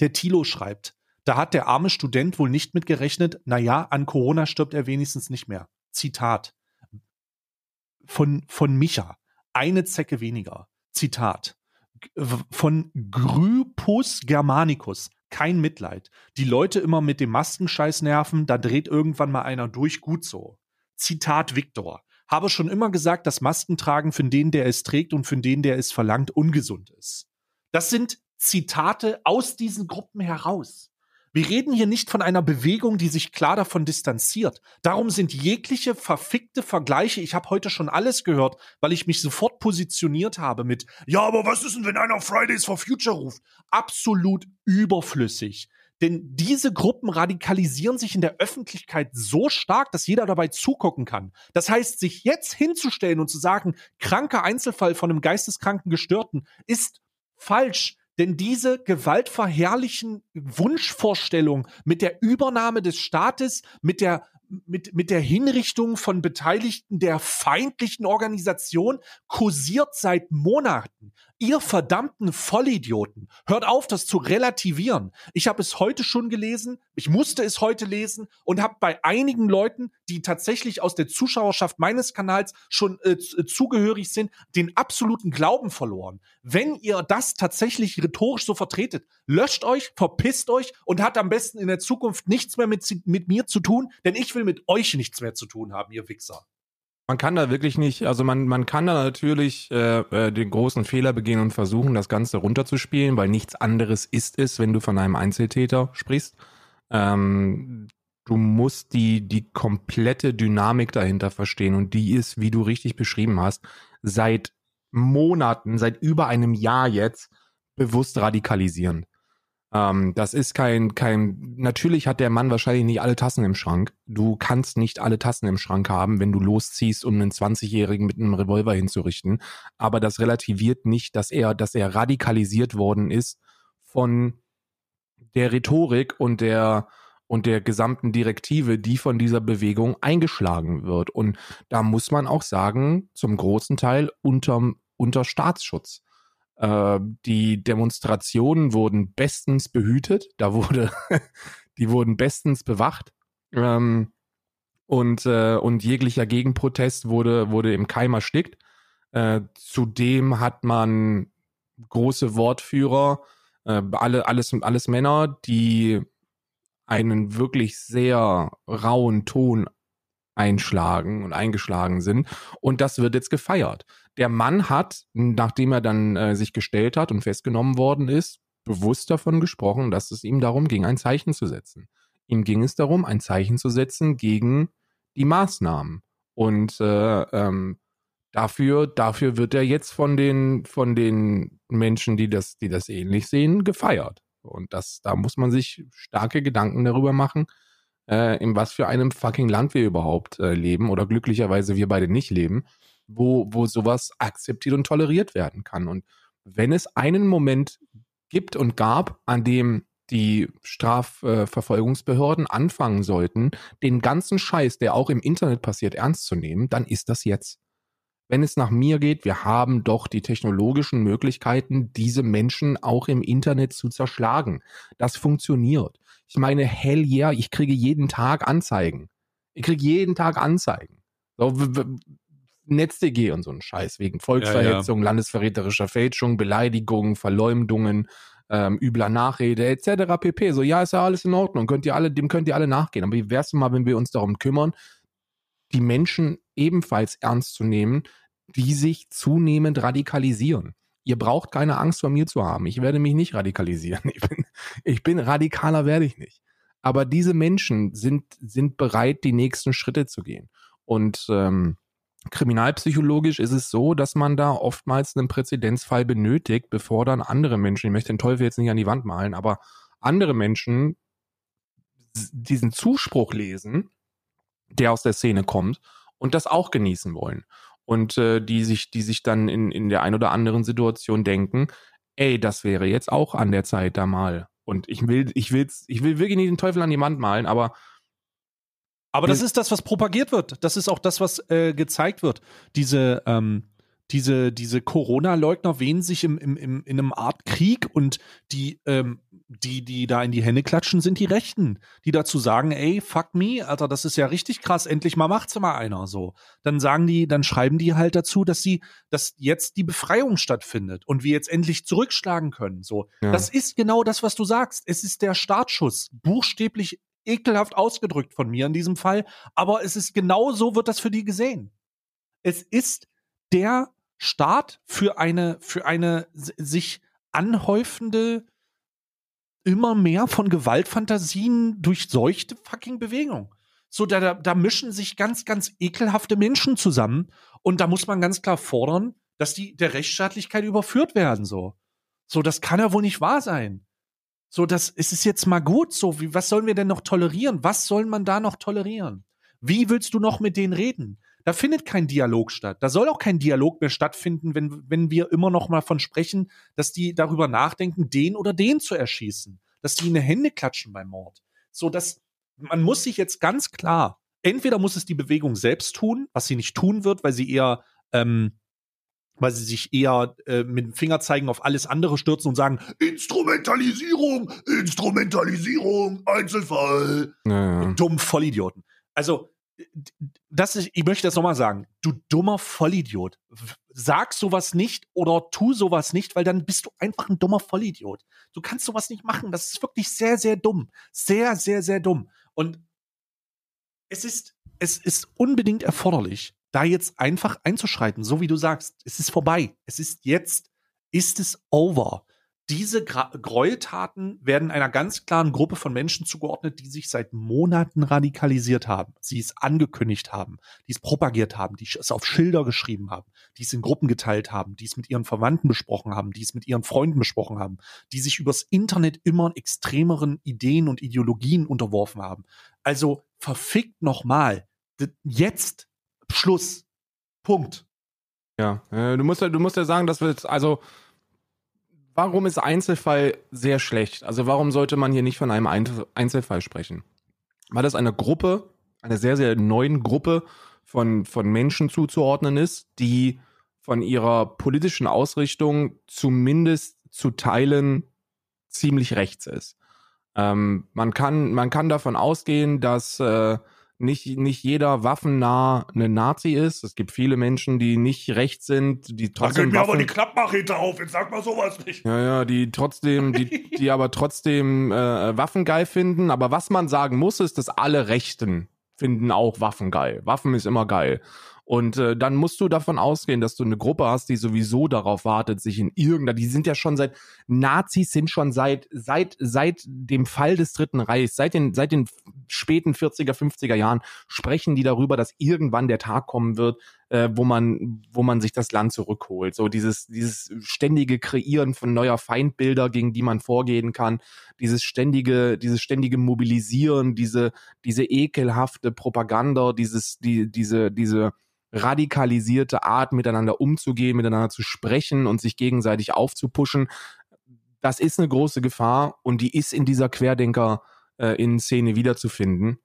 Der Tilo schreibt, da hat der arme Student wohl nicht mitgerechnet, naja, an Corona stirbt er wenigstens nicht mehr. Zitat von, von Micha. Eine Zecke weniger. Zitat. Von Grypus Germanicus. Kein Mitleid. Die Leute immer mit dem Maskenscheiß nerven, da dreht irgendwann mal einer durch, gut so. Zitat Viktor. Habe schon immer gesagt, dass Maskentragen für den, der es trägt und für den, der es verlangt, ungesund ist. Das sind Zitate aus diesen Gruppen heraus. Wir reden hier nicht von einer Bewegung, die sich klar davon distanziert. Darum sind jegliche verfickte Vergleiche, ich habe heute schon alles gehört, weil ich mich sofort positioniert habe mit, ja, aber was ist denn, wenn einer Fridays for Future ruft? Absolut überflüssig. Denn diese Gruppen radikalisieren sich in der Öffentlichkeit so stark, dass jeder dabei zugucken kann. Das heißt, sich jetzt hinzustellen und zu sagen, kranker Einzelfall von einem geisteskranken Gestörten ist falsch. Denn diese gewaltverherrlichen Wunschvorstellungen mit der Übernahme des Staates, mit der mit, mit der Hinrichtung von Beteiligten der feindlichen Organisation kursiert seit Monaten. Ihr verdammten Vollidioten, hört auf, das zu relativieren. Ich habe es heute schon gelesen, ich musste es heute lesen und habe bei einigen Leuten, die tatsächlich aus der Zuschauerschaft meines Kanals schon äh, äh, zugehörig sind, den absoluten Glauben verloren. Wenn ihr das tatsächlich rhetorisch so vertretet, löscht euch, verpisst euch und hat am besten in der Zukunft nichts mehr mit, mit mir zu tun, denn ich will mit euch nichts mehr zu tun haben, ihr Wichser. Man kann da wirklich nicht, also man, man kann da natürlich äh, äh, den großen Fehler begehen und versuchen, das Ganze runterzuspielen, weil nichts anderes ist es, wenn du von einem Einzeltäter sprichst. Ähm, du musst die, die komplette Dynamik dahinter verstehen und die ist, wie du richtig beschrieben hast, seit Monaten, seit über einem Jahr jetzt bewusst radikalisierend. Ähm, das ist kein, kein, natürlich hat der Mann wahrscheinlich nicht alle Tassen im Schrank. Du kannst nicht alle Tassen im Schrank haben, wenn du losziehst, um einen 20-Jährigen mit einem Revolver hinzurichten. Aber das relativiert nicht, dass er, dass er radikalisiert worden ist von der Rhetorik und der, und der gesamten Direktive, die von dieser Bewegung eingeschlagen wird. Und da muss man auch sagen, zum großen Teil unterm, unter Staatsschutz. Äh, die Demonstrationen wurden bestens behütet. Da wurde, die wurden bestens bewacht. Ähm, und, äh, und jeglicher Gegenprotest wurde, wurde im Keim erstickt. Äh, zudem hat man große Wortführer, äh, alle, alles, alles Männer, die einen wirklich sehr rauen Ton einschlagen und eingeschlagen sind. Und das wird jetzt gefeiert. Der Mann hat, nachdem er dann äh, sich gestellt hat und festgenommen worden ist, bewusst davon gesprochen, dass es ihm darum ging, ein Zeichen zu setzen. Ihm ging es darum, ein Zeichen zu setzen gegen die Maßnahmen. Und äh, ähm, dafür, dafür wird er jetzt von den, von den Menschen, die das, die das ähnlich sehen, gefeiert. Und das, da muss man sich starke Gedanken darüber machen, äh, in was für einem fucking Land wir überhaupt äh, leben oder glücklicherweise wir beide nicht leben, wo, wo sowas akzeptiert und toleriert werden kann. Und wenn es einen Moment gibt und gab, an dem die Strafverfolgungsbehörden anfangen sollten, den ganzen Scheiß, der auch im Internet passiert, ernst zu nehmen, dann ist das jetzt. wenn es nach mir geht, wir haben doch die technologischen Möglichkeiten, diese Menschen auch im Internet zu zerschlagen. Das funktioniert. Ich meine, hell yeah, ich kriege jeden Tag Anzeigen. Ich kriege jeden Tag Anzeigen. So, NetzDG und so ein Scheiß wegen Volksverhetzung, ja, ja. landesverräterischer Fälschung, Beleidigung, Verleumdungen, ähm, übler Nachrede etc. pp. So, ja, ist ja alles in Ordnung. Könnt ihr alle, dem könnt ihr alle nachgehen. Aber wie wär's mal, wenn wir uns darum kümmern, die Menschen ebenfalls ernst zu nehmen, die sich zunehmend radikalisieren. Ihr braucht keine Angst vor mir zu haben. Ich werde mich nicht radikalisieren. Ich bin, ich bin radikaler werde ich nicht. Aber diese Menschen sind, sind bereit, die nächsten Schritte zu gehen. Und ähm, kriminalpsychologisch ist es so, dass man da oftmals einen Präzedenzfall benötigt, bevor dann andere Menschen, ich möchte den Teufel jetzt nicht an die Wand malen, aber andere Menschen diesen Zuspruch lesen der aus der Szene kommt und das auch genießen wollen. Und äh, die sich, die sich dann in, in der ein oder anderen Situation denken, ey, das wäre jetzt auch an der Zeit da mal. Und ich will, ich will's, ich will wirklich nicht den Teufel an die Wand malen, aber aber das ist das, was propagiert wird. Das ist auch das, was äh, gezeigt wird. Diese, ähm, diese, diese Corona-Leugner wehen sich im, im, im, in einem Art Krieg und die, ähm, die, die da in die Hände klatschen, sind die Rechten, die dazu sagen, ey, fuck me, Alter, das ist ja richtig krass, endlich mal macht's mal einer so. Dann sagen die, dann schreiben die halt dazu, dass sie, dass jetzt die Befreiung stattfindet und wir jetzt endlich zurückschlagen können. So. Ja. Das ist genau das, was du sagst. Es ist der Startschuss. Buchstäblich ekelhaft ausgedrückt von mir in diesem Fall, aber es ist genau so wird das für die gesehen. Es ist der Start für eine, für eine sich anhäufende, immer mehr von Gewaltfantasien durchseuchte fucking Bewegung. So, da, da mischen sich ganz, ganz ekelhafte Menschen zusammen und da muss man ganz klar fordern, dass die der Rechtsstaatlichkeit überführt werden, so. So, das kann ja wohl nicht wahr sein. So, das, es ist jetzt mal gut, so, wie, was sollen wir denn noch tolerieren? Was soll man da noch tolerieren? Wie willst du noch mit denen reden? Da findet kein Dialog statt. Da soll auch kein Dialog mehr stattfinden, wenn, wenn wir immer noch mal von sprechen, dass die darüber nachdenken, den oder den zu erschießen. Dass die in die Hände klatschen beim Mord. So, dass man muss sich jetzt ganz klar, entweder muss es die Bewegung selbst tun, was sie nicht tun wird, weil sie eher, ähm, weil sie sich eher äh, mit dem Fingerzeigen auf alles andere stürzen und sagen, Instrumentalisierung, Instrumentalisierung, Einzelfall. Naja. Dumm Vollidioten. Also das ist, ich möchte das nochmal sagen, du dummer Vollidiot. Sag sowas nicht oder tu sowas nicht, weil dann bist du einfach ein dummer Vollidiot. Du kannst sowas nicht machen. Das ist wirklich sehr, sehr dumm. Sehr, sehr, sehr dumm. Und es ist, es ist unbedingt erforderlich, da jetzt einfach einzuschreiten, so wie du sagst. Es ist vorbei. Es ist jetzt, ist es over. Diese Gra Gräueltaten werden einer ganz klaren Gruppe von Menschen zugeordnet, die sich seit Monaten radikalisiert haben, sie es angekündigt haben, die es propagiert haben, die es auf Schilder geschrieben haben, die es in Gruppen geteilt haben, die es mit ihren Verwandten besprochen haben, die es mit ihren Freunden besprochen haben, die sich übers Internet immer extremeren Ideen und Ideologien unterworfen haben. Also verfickt nochmal. Jetzt Schluss. Punkt. Ja, äh, du musst ja, du musst ja sagen, dass wir jetzt, also warum ist Einzelfall sehr schlecht? Also warum sollte man hier nicht von einem Einzelfall sprechen? Weil das eine Gruppe, eine sehr, sehr neuen Gruppe von, von Menschen zuzuordnen ist, die von ihrer politischen Ausrichtung zumindest zu Teilen ziemlich rechts ist. Ähm, man, kann, man kann davon ausgehen, dass äh, nicht, nicht jeder waffennah eine Nazi ist. Es gibt viele Menschen, die nicht rechts sind, die trotzdem. Da geht mir Waffen aber die Klappmachete auf, jetzt sag mal sowas nicht. Ja, ja, die trotzdem, die, die aber trotzdem äh, Waffen geil finden. Aber was man sagen muss, ist, dass alle Rechten finden auch Waffen geil. Waffen ist immer geil. Und äh, dann musst du davon ausgehen, dass du eine Gruppe hast, die sowieso darauf wartet, sich in irgendeiner, die sind ja schon seit, Nazis sind schon seit, seit, seit dem Fall des Dritten Reichs, seit den, seit den späten 40er, 50er Jahren, sprechen die darüber, dass irgendwann der Tag kommen wird, äh, wo man, wo man sich das Land zurückholt. So dieses, dieses ständige Kreieren von neuer Feindbilder, gegen die man vorgehen kann, dieses ständige, dieses ständige Mobilisieren, diese, diese ekelhafte Propaganda, dieses, die, diese, diese, radikalisierte Art, miteinander umzugehen, miteinander zu sprechen und sich gegenseitig aufzupuschen. Das ist eine große Gefahr und die ist in dieser Querdenker äh, in Szene wiederzufinden.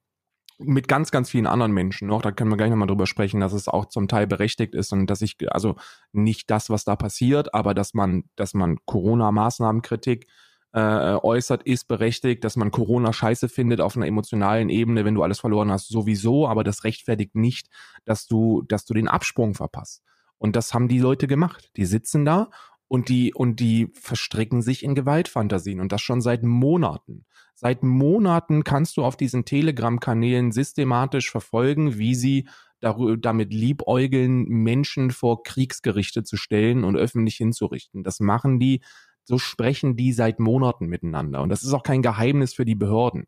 mit ganz, ganz vielen anderen Menschen noch, da können wir gleich nochmal drüber sprechen, dass es auch zum Teil berechtigt ist und dass ich, also nicht das, was da passiert, aber dass man, dass man Corona-Maßnahmenkritik äh, äußert, ist berechtigt, dass man Corona scheiße findet auf einer emotionalen Ebene, wenn du alles verloren hast, sowieso, aber das rechtfertigt nicht, dass du, dass du den Absprung verpasst. Und das haben die Leute gemacht. Die sitzen da und die, und die verstricken sich in Gewaltfantasien und das schon seit Monaten. Seit Monaten kannst du auf diesen Telegram-Kanälen systematisch verfolgen, wie sie damit liebäugeln, Menschen vor Kriegsgerichte zu stellen und öffentlich hinzurichten. Das machen die, so sprechen die seit Monaten miteinander. Und das ist auch kein Geheimnis für die Behörden.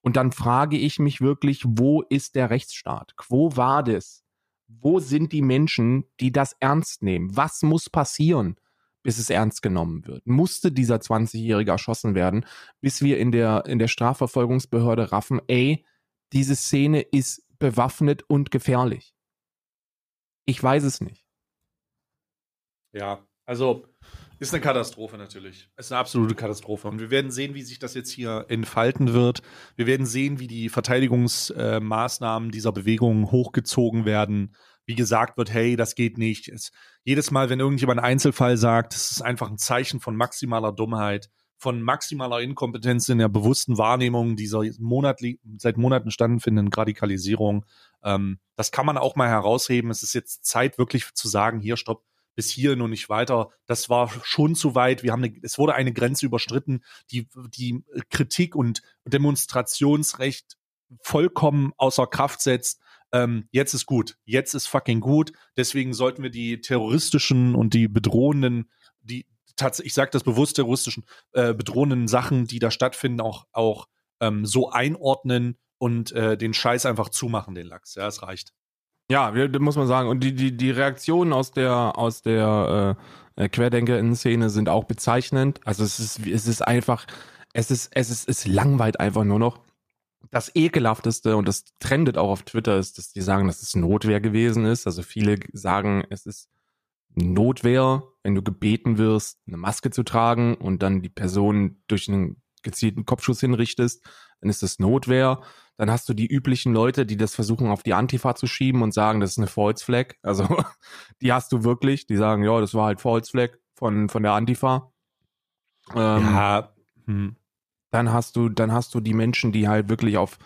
Und dann frage ich mich wirklich, wo ist der Rechtsstaat? Wo war das? Wo sind die Menschen, die das ernst nehmen? Was muss passieren? bis es ernst genommen wird. Musste dieser 20-Jährige erschossen werden, bis wir in der, in der Strafverfolgungsbehörde raffen, ey, diese Szene ist bewaffnet und gefährlich. Ich weiß es nicht. Ja, also ist eine Katastrophe natürlich. Ist eine absolute Katastrophe. Und wir werden sehen, wie sich das jetzt hier entfalten wird. Wir werden sehen, wie die Verteidigungsmaßnahmen dieser Bewegung hochgezogen werden wie gesagt wird, hey, das geht nicht. Es, jedes Mal, wenn irgendjemand einen Einzelfall sagt, es ist einfach ein Zeichen von maximaler Dummheit, von maximaler Inkompetenz in der bewussten Wahrnehmung dieser monatlich, seit Monaten stattfindenden Radikalisierung. Ähm, das kann man auch mal herausheben. Es ist jetzt Zeit, wirklich zu sagen, hier, stopp, bis hier und nicht weiter. Das war schon zu weit. Wir haben eine, es wurde eine Grenze überstritten, die, die Kritik und Demonstrationsrecht vollkommen außer Kraft setzt ähm, jetzt ist gut, jetzt ist fucking gut. Deswegen sollten wir die terroristischen und die bedrohenden, die ich sage das bewusst terroristischen, äh, bedrohenden Sachen, die da stattfinden, auch, auch ähm, so einordnen und äh, den Scheiß einfach zumachen, den Lachs. Ja, es reicht. Ja, muss man sagen. Und die, die, die Reaktionen aus der, aus der äh, Querdenker-Szene sind auch bezeichnend. Also es ist, es ist einfach, es ist, es ist, es langweilt einfach nur noch das ekelhafteste und das trendet auch auf Twitter ist, dass die sagen, dass es Notwehr gewesen ist. Also viele sagen, es ist Notwehr, wenn du gebeten wirst, eine Maske zu tragen und dann die Person durch einen gezielten Kopfschuss hinrichtest, dann ist das Notwehr. Dann hast du die üblichen Leute, die das versuchen auf die Antifa zu schieben und sagen, das ist eine False Flag. Also die hast du wirklich, die sagen, ja, das war halt False Flag von, von der Antifa. Ähm, ja, hm dann hast du, dann hast du die Menschen, die halt wirklich auf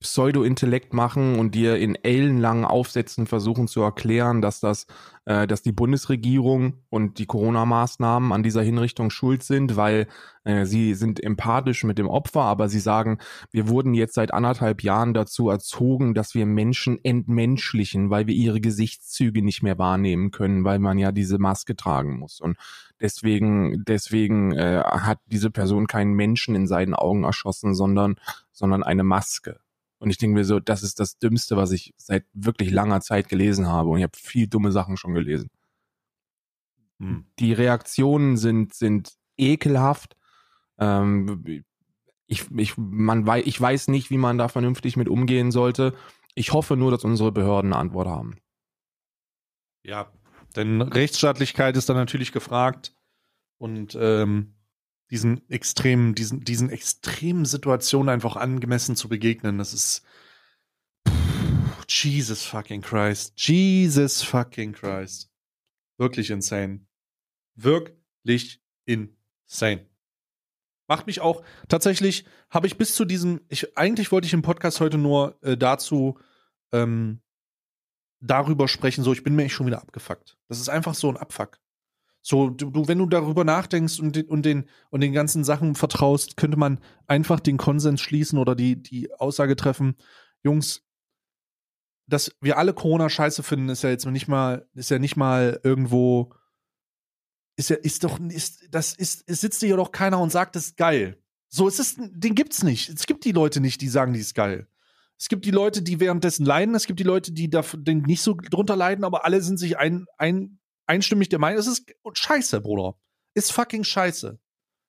Pseudo-Intellekt machen und dir in ellenlangen Aufsätzen versuchen zu erklären, dass das, äh, dass die Bundesregierung und die Corona-Maßnahmen an dieser Hinrichtung schuld sind, weil äh, sie sind empathisch mit dem Opfer, aber sie sagen, wir wurden jetzt seit anderthalb Jahren dazu erzogen, dass wir Menschen entmenschlichen, weil wir ihre Gesichtszüge nicht mehr wahrnehmen können, weil man ja diese Maske tragen muss. Und deswegen, deswegen äh, hat diese Person keinen Menschen in seinen Augen erschossen, sondern, sondern eine Maske. Und ich denke mir so, das ist das Dümmste, was ich seit wirklich langer Zeit gelesen habe. Und ich habe viel dumme Sachen schon gelesen. Hm. Die Reaktionen sind, sind ekelhaft. Ähm, ich, ich, man wei ich weiß nicht, wie man da vernünftig mit umgehen sollte. Ich hoffe nur, dass unsere Behörden eine Antwort haben. Ja, denn Rechtsstaatlichkeit ist dann natürlich gefragt. Und ähm, diesen extremen, diesen, diesen extremen Situationen einfach angemessen zu begegnen. Das ist Jesus fucking Christ. Jesus fucking Christ. Wirklich insane. Wirklich insane. Macht mich auch, tatsächlich habe ich bis zu diesem, ich, eigentlich wollte ich im Podcast heute nur äh, dazu ähm, darüber sprechen, so ich bin mir echt schon wieder abgefuckt. Das ist einfach so ein Abfuck. So, du, wenn du darüber nachdenkst und, den, und, den, und den ganzen Sachen vertraust, könnte man einfach den Konsens schließen oder die, die Aussage treffen, Jungs, dass wir alle Corona scheiße finden, ist ja jetzt nicht mal, ist ja nicht mal irgendwo, ist ja, ist doch, ist, das ist, es sitzt hier doch keiner und sagt, das ist geil. So, es ist, den gibt's nicht. Es gibt die Leute nicht, die sagen, die ist geil. Es gibt die Leute, die währenddessen leiden, es gibt die Leute, die da nicht so drunter leiden, aber alle sind sich ein, ein, einstimmig der Meinung, es ist scheiße, Bruder. Ist fucking scheiße.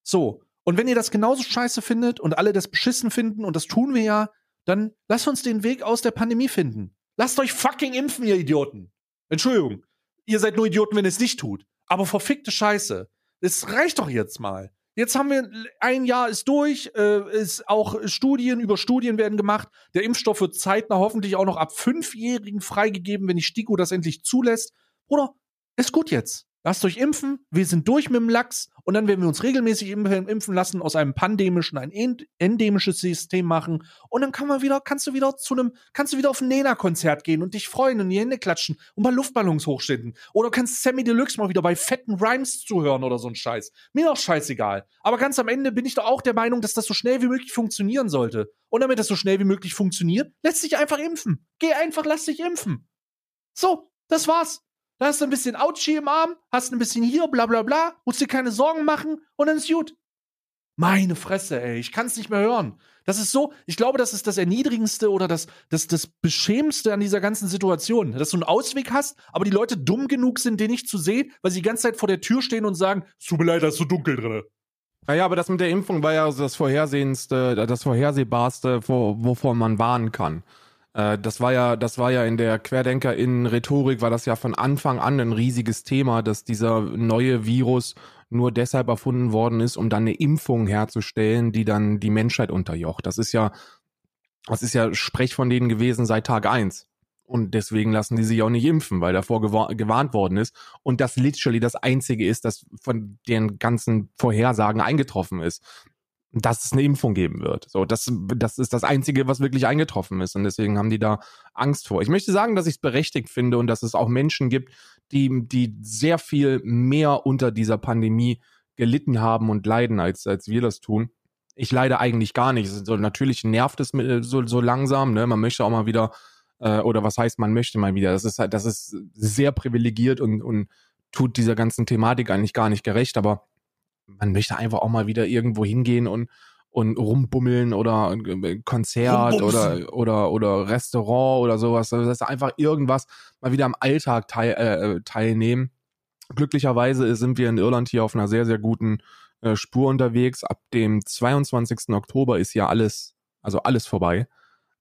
So. Und wenn ihr das genauso scheiße findet und alle das beschissen finden, und das tun wir ja, dann lasst uns den Weg aus der Pandemie finden. Lasst euch fucking impfen, ihr Idioten. Entschuldigung. Ihr seid nur Idioten, wenn ihr es nicht tut. Aber verfickte Scheiße. Es reicht doch jetzt mal. Jetzt haben wir ein Jahr ist durch, äh, ist auch Studien über Studien werden gemacht. Der Impfstoff wird zeitnah hoffentlich auch noch ab Fünfjährigen freigegeben, wenn die STIKO das endlich zulässt. Bruder, ist gut jetzt. Lasst euch impfen, wir sind durch mit dem Lachs und dann werden wir uns regelmäßig impfen lassen, aus einem pandemischen ein endemisches System machen und dann kann man wieder, kannst du wieder zu einem, kannst du wieder auf ein Nena-Konzert gehen und dich freuen und die Hände klatschen und mal Luftballons hochstellen. Oder kannst Sammy Deluxe mal wieder bei fetten Rhymes zuhören oder so ein Scheiß. Mir doch scheißegal. Aber ganz am Ende bin ich doch auch der Meinung, dass das so schnell wie möglich funktionieren sollte. Und damit das so schnell wie möglich funktioniert, lässt sich einfach impfen. Geh einfach, lass dich impfen. So, das war's. Da hast du ein bisschen Ouchie im Arm, hast ein bisschen hier, bla bla bla, musst dir keine Sorgen machen und dann ist gut. Meine Fresse, ey, ich kann es nicht mehr hören. Das ist so, ich glaube, das ist das Erniedrigendste oder das, das, das Beschämendste an dieser ganzen Situation, dass du einen Ausweg hast, aber die Leute dumm genug sind, den nicht zu sehen, weil sie die ganze Zeit vor der Tür stehen und sagen, tut mir leid, da ist so dunkel drin. Naja, aber das mit der Impfung war ja das Vorhersehendste, das Vorhersehbarste, wovon man warnen kann. Äh, das war ja, das war ja in der Querdenker-In-Rhetorik, war das ja von Anfang an ein riesiges Thema, dass dieser neue Virus nur deshalb erfunden worden ist, um dann eine Impfung herzustellen, die dann die Menschheit unterjocht. Das ist ja, das ist ja Sprech von denen gewesen seit Tag eins. Und deswegen lassen die sich auch nicht impfen, weil davor gewarnt worden ist. Und das literally das Einzige ist, das von den ganzen Vorhersagen eingetroffen ist dass es eine Impfung geben wird. So, das, das ist das Einzige, was wirklich eingetroffen ist. Und deswegen haben die da Angst vor. Ich möchte sagen, dass ich es berechtigt finde und dass es auch Menschen gibt, die, die sehr viel mehr unter dieser Pandemie gelitten haben und leiden, als, als wir das tun. Ich leide eigentlich gar nicht. So, natürlich nervt es mit, so, so langsam. Ne? Man möchte auch mal wieder, äh, oder was heißt, man möchte mal wieder. Das ist halt, das ist sehr privilegiert und, und tut dieser ganzen Thematik eigentlich gar nicht gerecht. Aber man möchte einfach auch mal wieder irgendwo hingehen und und rumbummeln oder äh, Konzert oder oder oder Restaurant oder sowas. Also das ist einfach irgendwas mal wieder am Alltag teil, äh, teilnehmen. Glücklicherweise sind wir in Irland hier auf einer sehr sehr guten äh, Spur unterwegs. Ab dem 22. Oktober ist ja alles also alles vorbei.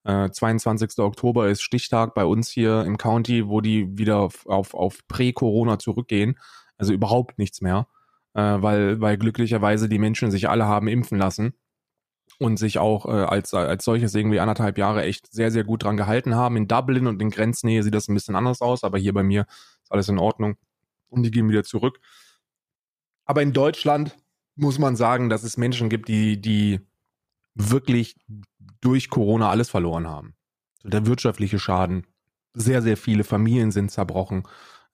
Äh, 22. Oktober ist Stichtag bei uns hier im County, wo die wieder auf auf, auf Prä-Corona zurückgehen. Also überhaupt nichts mehr äh, weil, weil glücklicherweise die Menschen sich alle haben impfen lassen und sich auch äh, als, als solches irgendwie anderthalb Jahre echt sehr, sehr gut dran gehalten haben. In Dublin und in Grenznähe sieht das ein bisschen anders aus, aber hier bei mir ist alles in Ordnung und die gehen wieder zurück. Aber in Deutschland muss man sagen, dass es Menschen gibt, die, die wirklich durch Corona alles verloren haben. Der wirtschaftliche Schaden, sehr, sehr viele Familien sind zerbrochen.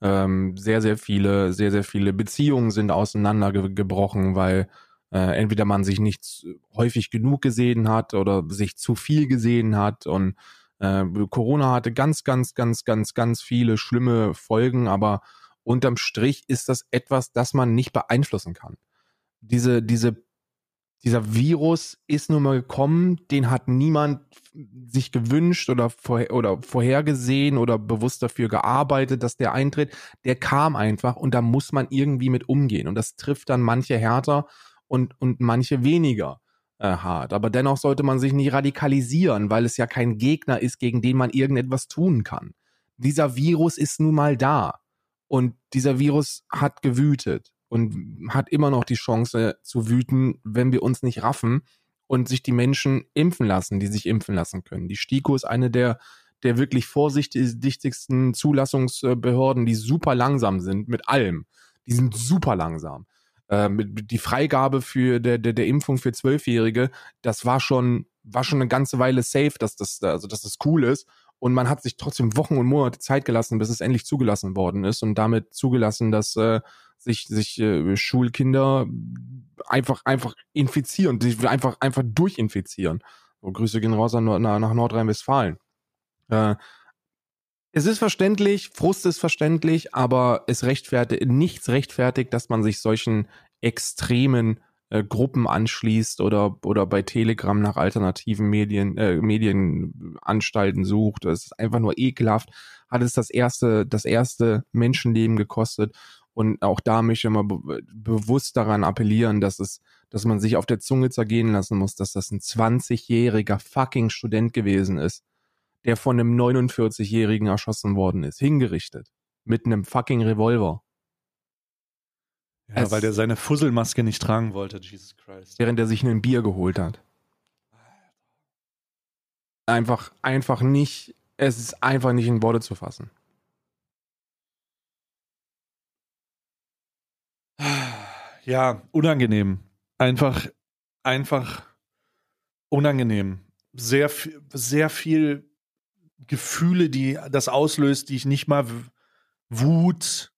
Ähm, sehr, sehr viele, sehr, sehr viele Beziehungen sind auseinandergebrochen, weil äh, entweder man sich nicht häufig genug gesehen hat oder sich zu viel gesehen hat und äh, Corona hatte ganz, ganz, ganz, ganz, ganz viele schlimme Folgen, aber unterm Strich ist das etwas, das man nicht beeinflussen kann. Diese, diese dieser Virus ist nun mal gekommen, den hat niemand sich gewünscht oder, vorher, oder vorhergesehen oder bewusst dafür gearbeitet, dass der eintritt. Der kam einfach und da muss man irgendwie mit umgehen. Und das trifft dann manche härter und, und manche weniger äh, hart. Aber dennoch sollte man sich nicht radikalisieren, weil es ja kein Gegner ist, gegen den man irgendetwas tun kann. Dieser Virus ist nun mal da. Und dieser Virus hat gewütet und hat immer noch die Chance zu wüten, wenn wir uns nicht raffen und sich die Menschen impfen lassen, die sich impfen lassen können. Die STIKO ist eine der, der wirklich vorsichtigsten Zulassungsbehörden, die super langsam sind mit allem. Die sind super langsam. Äh, die Freigabe für der, der, der Impfung für Zwölfjährige, das war schon, war schon eine ganze Weile safe, dass das, also dass das cool ist. Und man hat sich trotzdem Wochen und Monate Zeit gelassen, bis es endlich zugelassen worden ist und damit zugelassen, dass äh, sich, sich äh, Schulkinder einfach, einfach infizieren, sich einfach, einfach durchinfizieren. So, Grüße gehen raus an, nach, nach Nordrhein-Westfalen. Äh, es ist verständlich, Frust ist verständlich, aber es rechtfertigt, nichts rechtfertigt, dass man sich solchen extremen äh, Gruppen anschließt oder, oder bei Telegram nach alternativen Medien, äh, Medienanstalten sucht. Es ist einfach nur ekelhaft. Hat es das erste, das erste Menschenleben gekostet. Und auch da möchte ich mal be bewusst daran appellieren, dass es, dass man sich auf der Zunge zergehen lassen muss, dass das ein 20-jähriger fucking Student gewesen ist, der von einem 49-jährigen erschossen worden ist, hingerichtet. Mit einem fucking Revolver. Ja, Es- weil der seine Fusselmaske nicht tragen wollte, Jesus Christ. während er sich ein Bier geholt hat. Einfach, einfach nicht, es ist einfach nicht in Worte zu fassen. Ja, unangenehm. Einfach, einfach unangenehm. Sehr, sehr viel Gefühle, die das auslöst, die ich nicht mal Wut,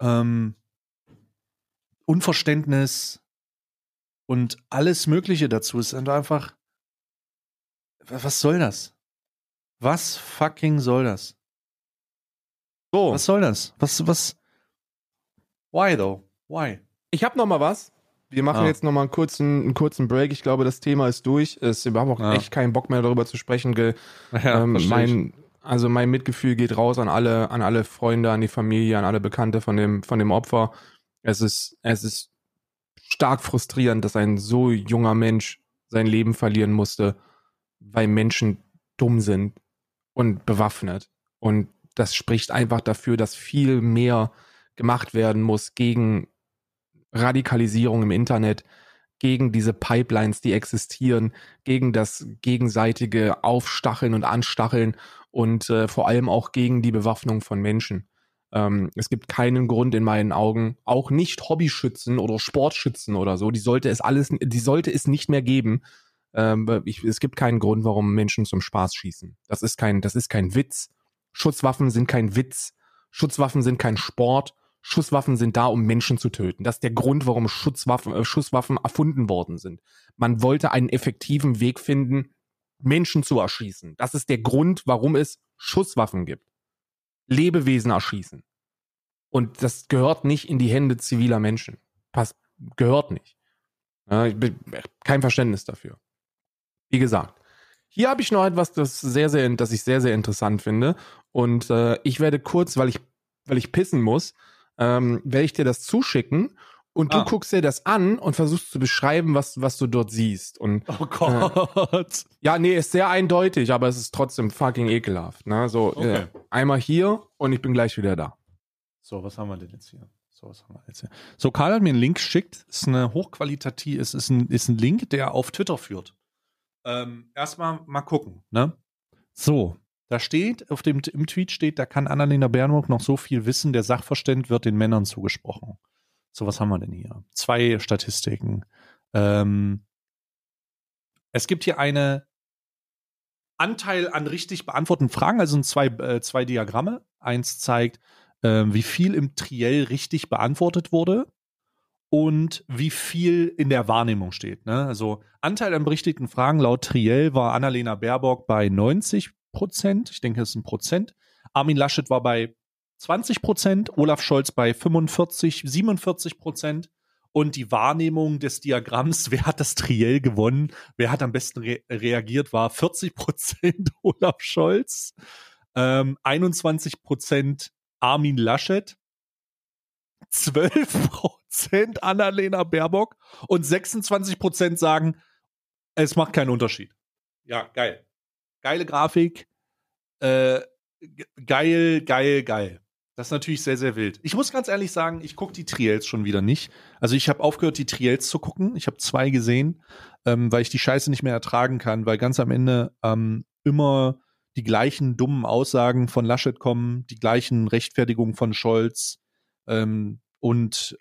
ähm, Unverständnis und alles Mögliche dazu. Es ist einfach, wa- was soll das? Was fucking soll das? So, Was soll das? Was, was? Why though? Why? ich habe noch mal was. Wir machen Ah. jetzt noch mal einen kurzen, einen kurzen Break. Ich glaube, das Thema ist durch. Es ist überhaupt auch Ja. echt keinen Bock mehr darüber zu sprechen. Ge Ja, ähm, mein, also mein Mitgefühl geht raus an alle, an alle Freunde, an die Familie, an alle Bekannte von dem, von dem Opfer. Es ist, es ist stark frustrierend, dass ein so junger Mensch sein Leben verlieren musste, weil Menschen dumm sind und bewaffnet. Und das spricht einfach dafür, dass viel mehr gemacht werden muss gegen Radikalisierung im Internet, gegen diese Pipelines, die existieren, gegen das gegenseitige Aufstacheln und Anstacheln und äh, vor allem auch gegen die Bewaffnung von Menschen. Ähm, es gibt keinen Grund in meinen Augen, auch nicht Hobbyschützen oder Sportschützen oder so, die sollte es alles, die sollte es nicht mehr geben. Ähm, ich, es gibt keinen Grund, warum Menschen zum Spaß schießen. Das ist kein, das ist kein Witz. Schusswaffen sind kein Witz. Schusswaffen sind kein Sport. Schusswaffen sind da, um Menschen zu töten. Das ist der Grund, warum Schusswaffen, äh, Schusswaffen erfunden worden sind. Man wollte einen effektiven Weg finden, Menschen zu erschießen. Das ist der Grund, warum es Schusswaffen gibt. Lebewesen erschießen. Und das gehört nicht in die Hände ziviler Menschen. Passt, gehört nicht. Ja, kein Verständnis dafür. Wie gesagt, hier habe ich noch etwas, das sehr, sehr, das ich sehr, sehr interessant finde. Und äh, ich werde kurz, weil ich, weil ich pissen muss, ähm, werde ich dir das zuschicken und du Ah. guckst dir das an und versuchst zu beschreiben, was, was du dort siehst. Und Oh Gott. ja, nee, ist sehr eindeutig, aber es ist trotzdem fucking ekelhaft. Ne? So, Okay. äh, einmal hier und ich bin gleich wieder da. So, was haben wir denn jetzt hier? So, was haben wir jetzt hier? So, Karl hat mir einen Link geschickt. Ist eine hochqualitativ, es ist ein, ist ein Link, der auf Twitter führt. Ähm, erstmal mal gucken, ne? So, da steht, auf dem im Tweet steht, da kann Annalena Baerbock noch so viel wissen, der Sachverstand wird den Männern zugesprochen. So, was haben wir denn hier? Zwei Statistiken. Ähm, es gibt hier eine Anteil an richtig beantworteten Fragen, also sind zwei, äh, zwei Diagramme. Eins zeigt, ähm, wie viel im Triell richtig beantwortet wurde und wie viel in der Wahrnehmung steht. Ne? Also Anteil an berichtigten Fragen laut Triell war Annalena Baerbock bei 90 Prozent. Ich denke, das ist ein Prozent. Armin Laschet war bei 20 Prozent, Olaf Scholz bei 45, 47 Prozent. Und die Wahrnehmung des Diagramms, wer hat das Triell gewonnen, wer hat am besten re reagiert, war 40 Prozent Olaf Scholz, ähm, 21 Prozent Armin Laschet, 12 Prozent Annalena Baerbock und 26 Prozent sagen, es macht keinen Unterschied. Ja, geil. Geile Grafik. Äh, ge- geil, geil, geil. Das ist natürlich sehr, sehr wild. Ich muss ganz ehrlich sagen, ich gucke die Triels schon wieder nicht. Also ich habe aufgehört, die Triels zu gucken. Ich habe zwei gesehen, ähm, weil ich die Scheiße nicht mehr ertragen kann, weil ganz am Ende ähm, immer die gleichen dummen Aussagen von Laschet kommen, die gleichen Rechtfertigungen von Scholz ähm, und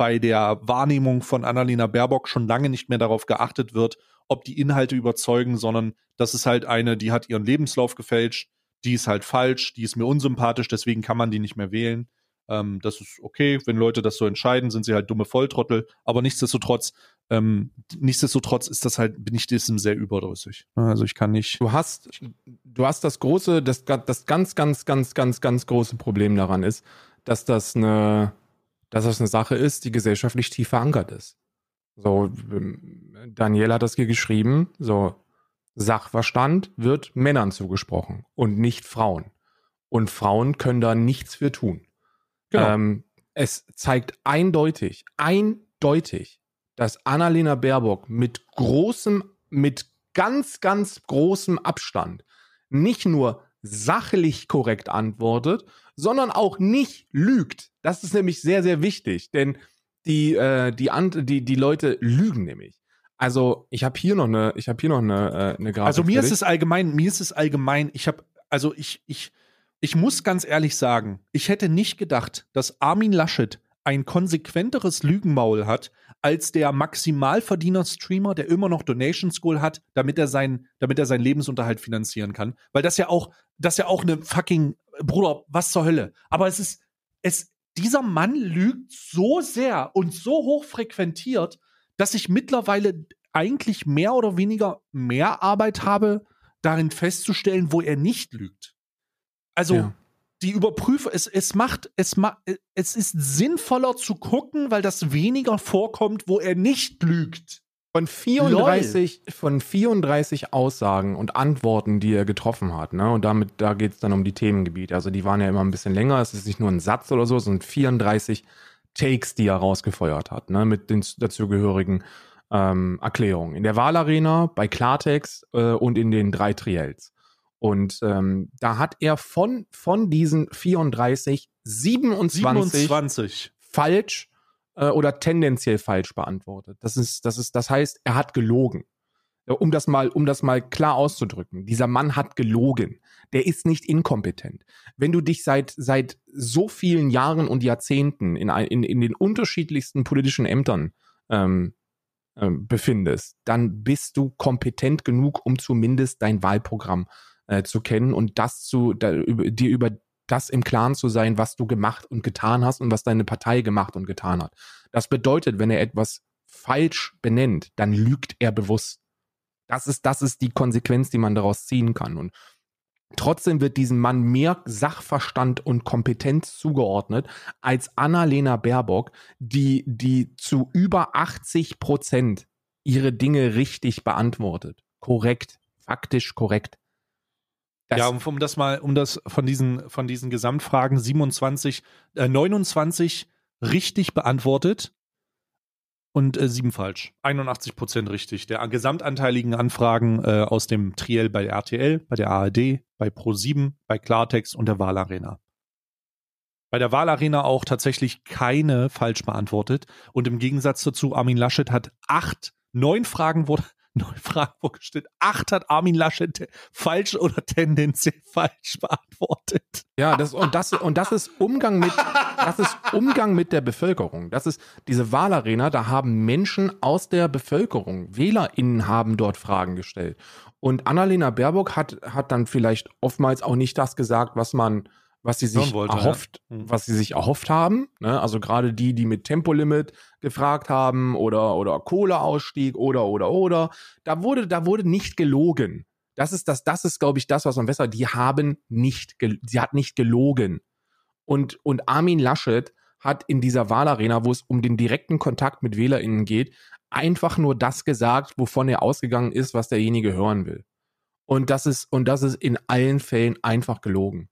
bei der Wahrnehmung von Annalena Baerbock schon lange nicht mehr darauf geachtet wird, ob die Inhalte überzeugen, sondern das ist halt eine, die hat ihren Lebenslauf gefälscht, die ist halt falsch, die ist mir unsympathisch, deswegen kann man die nicht mehr wählen. Ähm, das ist okay, wenn Leute das so entscheiden, sind sie halt dumme Volltrottel, aber nichtsdestotrotz, ähm, nichtsdestotrotz ist das halt, bin ich diesem sehr überdrüssig. Also ich kann nicht. Du hast, du hast das große, das, das ganz, ganz, ganz, ganz, ganz große Problem daran ist, dass das eine, dass das eine Sache ist, die gesellschaftlich tief verankert ist. So, ähm, Daniel hat das hier geschrieben, so, Sachverstand wird Männern zugesprochen und nicht Frauen. Und Frauen können da nichts für tun. Genau. Ähm, es zeigt eindeutig, eindeutig, dass Annalena Baerbock mit großem, mit ganz, ganz großem Abstand nicht nur sachlich korrekt antwortet, sondern auch nicht lügt. Das ist nämlich sehr, sehr wichtig, denn die, äh, die, Ant die, die Leute lügen nämlich. Also ich habe hier noch eine, ich habe hier noch eine, äh, eine Grafik. Also mir ist es allgemein, mir ist es allgemein, ich habe, also ich, ich, ich muss ganz ehrlich sagen, ich hätte nicht gedacht, dass Armin Laschet ein konsequenteres Lügenmaul hat, als der Maximalverdiener-Streamer, der immer noch Donation School hat, damit er sein, damit er seinen Lebensunterhalt finanzieren kann. Weil das ja auch, das ja auch eine fucking, Bruder, was zur Hölle. Aber es ist, es, dieser Mann lügt so sehr und so hoch frequentiert, dass ich mittlerweile eigentlich mehr oder weniger mehr Arbeit habe, darin festzustellen, wo er nicht lügt. Also Ja. Die Überprüfer, es, es macht, es ma, es ist sinnvoller zu gucken, weil das weniger vorkommt, wo er nicht lügt. Von 34, von 34 Aussagen und Antworten, die er getroffen hat, ne? Und damit, da geht es dann um die Themengebiete. Also die waren ja immer ein bisschen länger, es ist nicht nur ein Satz oder so, es sind 34 Takes, die er rausgefeuert hat, ne? Mit den dazugehörigen ähm, Erklärungen. In der Wahlarena, bei Klartext äh, und in den drei Triels. Und ähm, da hat er von, von diesen 34 27, 27. falsch äh, oder tendenziell falsch beantwortet. Das ist, das ist, das heißt, er hat gelogen. Ja, Um das mal, um das mal klar auszudrücken. Dieser Mann hat gelogen. Der ist nicht inkompetent. Wenn du dich seit, seit so vielen Jahren und Jahrzehnten in, in, in den unterschiedlichsten politischen Ämtern ähm, ähm, befindest, dann bist du kompetent genug, um zumindest dein Wahlprogramm äh, zu kennen und das zu, da, über, dir über das im Klaren zu sein, was du gemacht und getan hast und was deine Partei gemacht und getan hat. Das bedeutet, wenn er etwas falsch benennt, dann lügt er bewusst. Das ist, das ist die Konsequenz, die man daraus ziehen kann. Und trotzdem wird diesem Mann mehr Sachverstand und Kompetenz zugeordnet als Annalena Baerbock, die, die zu über 80 Prozent ihre Dinge richtig beantwortet. Korrekt. Faktisch korrekt. Das- ja, um, um das mal, um das von diesen, von diesen Gesamtfragen 27, äh, 29 richtig beantwortet und äh, sieben falsch. 81 Prozent richtig. Der gesamtanteiligen Anfragen äh, aus dem Triell bei der RTL, bei der ARD, bei Pro7, bei Klartext und der Wahlarena. Bei der Wahlarena auch tatsächlich keine falsch beantwortet. Und im Gegensatz dazu, Armin Laschet hat acht, neun Fragen wurde, neun Fragen vorgestellt. Acht hat Armin Laschet falsch oder tendenziell falsch beantwortet. Ja, das, und, das, und das ist Umgang mit, das ist Umgang mit der Bevölkerung. Das ist diese Wahlarena, da haben Menschen aus der Bevölkerung, WählerInnen haben dort Fragen gestellt. Und Annalena Baerbock hat, hat dann vielleicht oftmals auch nicht das gesagt, was man, was sie sich wollte, erhofft, ja. Mhm. was sie sich erhofft haben. Ne? Also gerade die, die mit Tempolimit gefragt haben oder, oder Kohleausstieg oder, oder, oder. Da wurde, da wurde nicht gelogen. Das ist das, das ist, glaube ich, das, was man besser. Die haben nicht, sie hat nicht gelogen. Und, und Armin Laschet hat in dieser Wahlarena, wo es um den direkten Kontakt mit WählerInnen geht, einfach nur das gesagt, wovon er ausgegangen ist, was derjenige hören will. Und das ist, und das ist in allen Fällen einfach gelogen.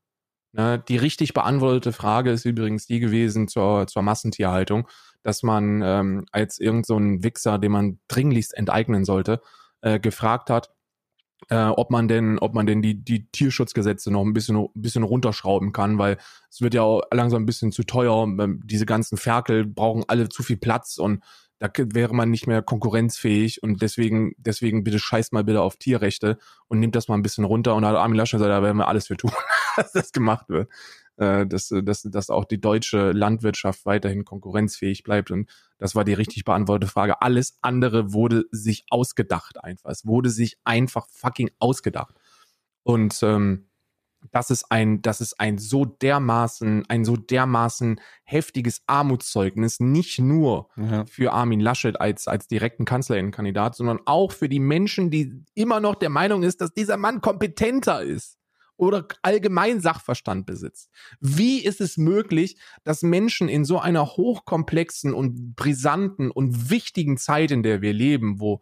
Ne, die richtig beantwortete Frage ist übrigens die gewesen zur, zur Massentierhaltung, dass man ähm, als irgend so Wichser, den man dringlichst enteignen sollte, äh, gefragt hat, äh, ob man denn, ob man denn die, die Tierschutzgesetze noch ein bisschen, ein bisschen runterschrauben kann, weil es wird ja auch langsam ein bisschen zu teuer. Ähm, Diese ganzen Ferkel brauchen alle zu viel Platz und da wäre man nicht mehr konkurrenzfähig und deswegen, deswegen bitte scheißt mal bitte auf Tierrechte und nimmt das mal ein bisschen runter. Und hat Armin Laschet gesagt, da werden wir alles für tun, dass das gemacht wird. Äh, dass, dass, dass auch die deutsche Landwirtschaft weiterhin konkurrenzfähig bleibt. Und das war die richtig beantwortete Frage. Alles andere wurde sich ausgedacht einfach. Es wurde sich einfach fucking ausgedacht. Und ähm, das ist ein, das ist ein so dermaßen, ein so dermaßen heftiges Armutszeugnis, nicht nur Ja. für Armin Laschet als, als direkten Kanzlerinnenkandidat, sondern auch für die Menschen, die immer noch der Meinung ist, dass dieser Mann kompetenter ist oder allgemein Sachverstand besitzt. Wie ist es möglich, dass Menschen in so einer hochkomplexen und brisanten und wichtigen Zeit, in der wir leben, wo